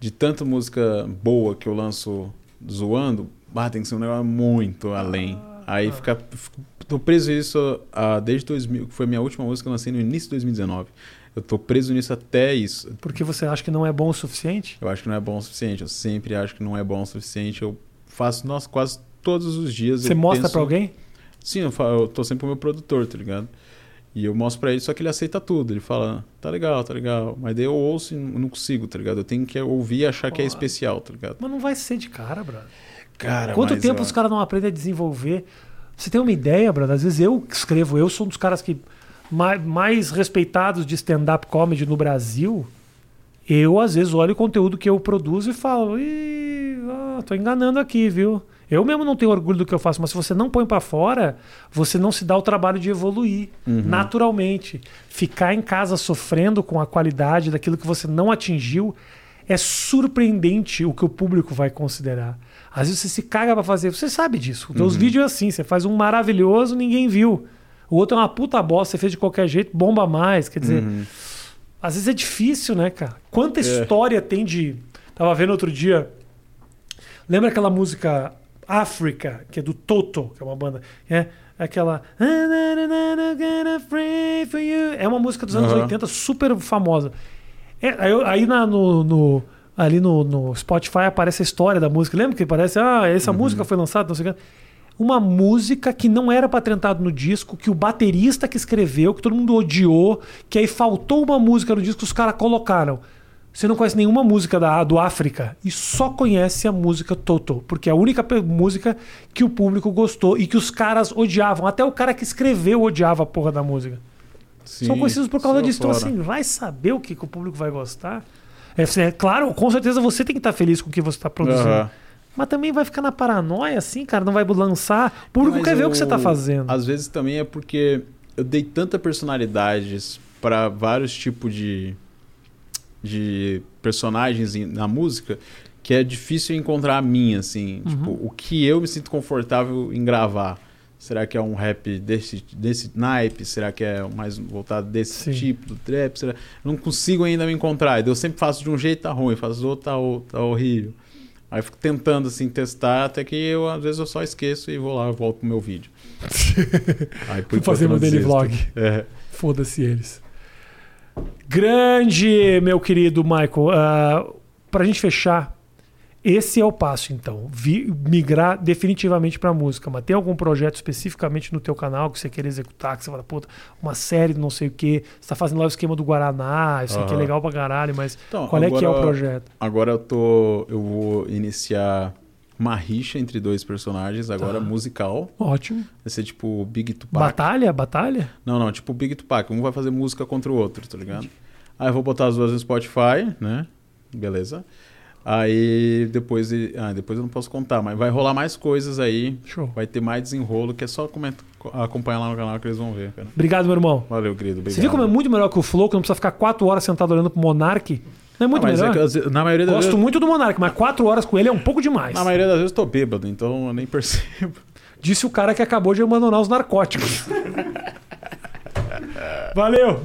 de tanta música boa que eu lanço zoando, bah, tem que ser um negócio muito além. Aí fica. fico- Tô preso nisso ah, desde 2000, que foi a minha última música que eu lancei no início de 2019. Eu tô preso nisso até isso. Porque você acha que não é bom o suficiente? Eu acho que não é bom o suficiente. Eu sempre acho que não é bom o suficiente. Eu faço, nossa, quase todos os dias. Você eu mostra penso- pra alguém? Sim, eu, falo, eu tô sempre com o meu produtor, tá ligado? E eu mostro pra ele, só que ele aceita tudo. Ele fala, tá legal, tá legal. Mas daí eu ouço e não consigo, tá ligado? Eu tenho que ouvir e achar que é Pô. especial, tá ligado? Mas não vai ser de cara, brother. Cara, Quanto mas, tempo ó, os caras não aprendem a desenvolver? Você tem uma ideia, brother? Às vezes eu escrevo, eu sou um dos caras que mais, mais respeitados de stand-up comedy no Brasil. Eu, às vezes, olho o conteúdo que eu produzo e falo, Ih, ah, tô enganando aqui, viu? Eu mesmo não tenho orgulho do que eu faço, mas se você não põe pra fora, você não se dá o trabalho de evoluir Uhum. naturalmente. Ficar em casa sofrendo com a qualidade daquilo que você não atingiu é surpreendente o que o público vai considerar. Às vezes você se caga pra fazer, você sabe disso. Os Uhum. vídeos é assim, você faz um maravilhoso, ninguém viu. O outro é uma puta bosta, você fez de qualquer jeito, bomba mais. Quer dizer, Uhum. às vezes é difícil, né, cara? Quanta É. história tem de. Tava vendo outro dia. Lembra aquela música África, que é do Toto, que é uma banda? É aquela. É uma música dos anos Aham. 80 super famosa. É, aí aí na- no, no- ali no, no Spotify aparece a história da música. Lembra que aparece? Ah, essa música foi lançada, não sei o que. Uma música que não era pra ter entrado no disco, que o baterista que escreveu, que todo mundo odiou, que aí faltou uma música no disco, os caras colocaram. Você não conhece nenhuma música da, do África e só conhece a música Toto, porque é a única música que o público gostou e que os caras odiavam. Até o cara que escreveu odiava a porra da música. Sim, São conhecidos por causa disso. Então, assim, vai saber o que, que o público vai gostar. É, assim, é claro, com certeza você tem que estar feliz com o que você está produzindo. Aham. Mas também vai ficar na paranoia, assim, cara, não vai lançar. O público Mas quer ver o eu- que você está fazendo. Às vezes também é porque eu dei tanta personalidades para vários tipos de, de personagens na música que é difícil encontrar a minha, assim. Uhum. Tipo, o que eu me sinto confortável em gravar. Será que é um rap desse, desse naipe? Será que é mais voltado desse Sim. tipo, do trap? Será... Não consigo ainda me encontrar. Eu sempre faço de um jeito, tá ruim. Faço do outro, tá, tá horrível. Aí fico tentando assim testar até que eu às vezes eu só esqueço e vou lá, volto pro meu vídeo. (laughs) Aí por Vou fazer meu eu daily vlog. É. Foda-se eles. Grande, meu querido Michael. Uh, pra gente fechar, esse é o passo, então. Vi- migrar definitivamente pra música. Mas tem algum projeto especificamente no teu canal que você quer executar? Que você fala, puta, uma série de não sei o quê. Você tá fazendo lá o esquema do Guaraná. Isso aqui é legal pra caralho. Mas Então, qual é que é o agora- projeto? Agora eu tô. Eu vou iniciar uma rixa entre dois personagens, agora Tá. musical. Ótimo. Vai ser tipo Big Tupac. Batalha? Batalha? Não, não, tipo Big Tupac. Um vai fazer música contra o outro, tá ligado? Aí eu vou botar as duas no Spotify, né? Beleza. Aí depois. Ah, depois eu não posso contar, mas vai rolar mais coisas aí. Show. Vai ter mais desenrolo, que é só comenta- acompanhar lá no canal que eles vão ver, cara. Obrigado, meu irmão. Valeu, querido. Obrigado. Você viu como é muito melhor que o Flow, que não precisa ficar quatro horas sentado olhando pro Monark? Não é muito Ah, mas é melhor? que, na maioria das Gosto vezes. muito do Monark, mas quatro horas com ele é um pouco demais. Na maioria das vezes eu tô bêbado, então eu nem percebo. (laughs) Disse o cara que acabou de abandonar os narcóticos. (laughs) Valeu!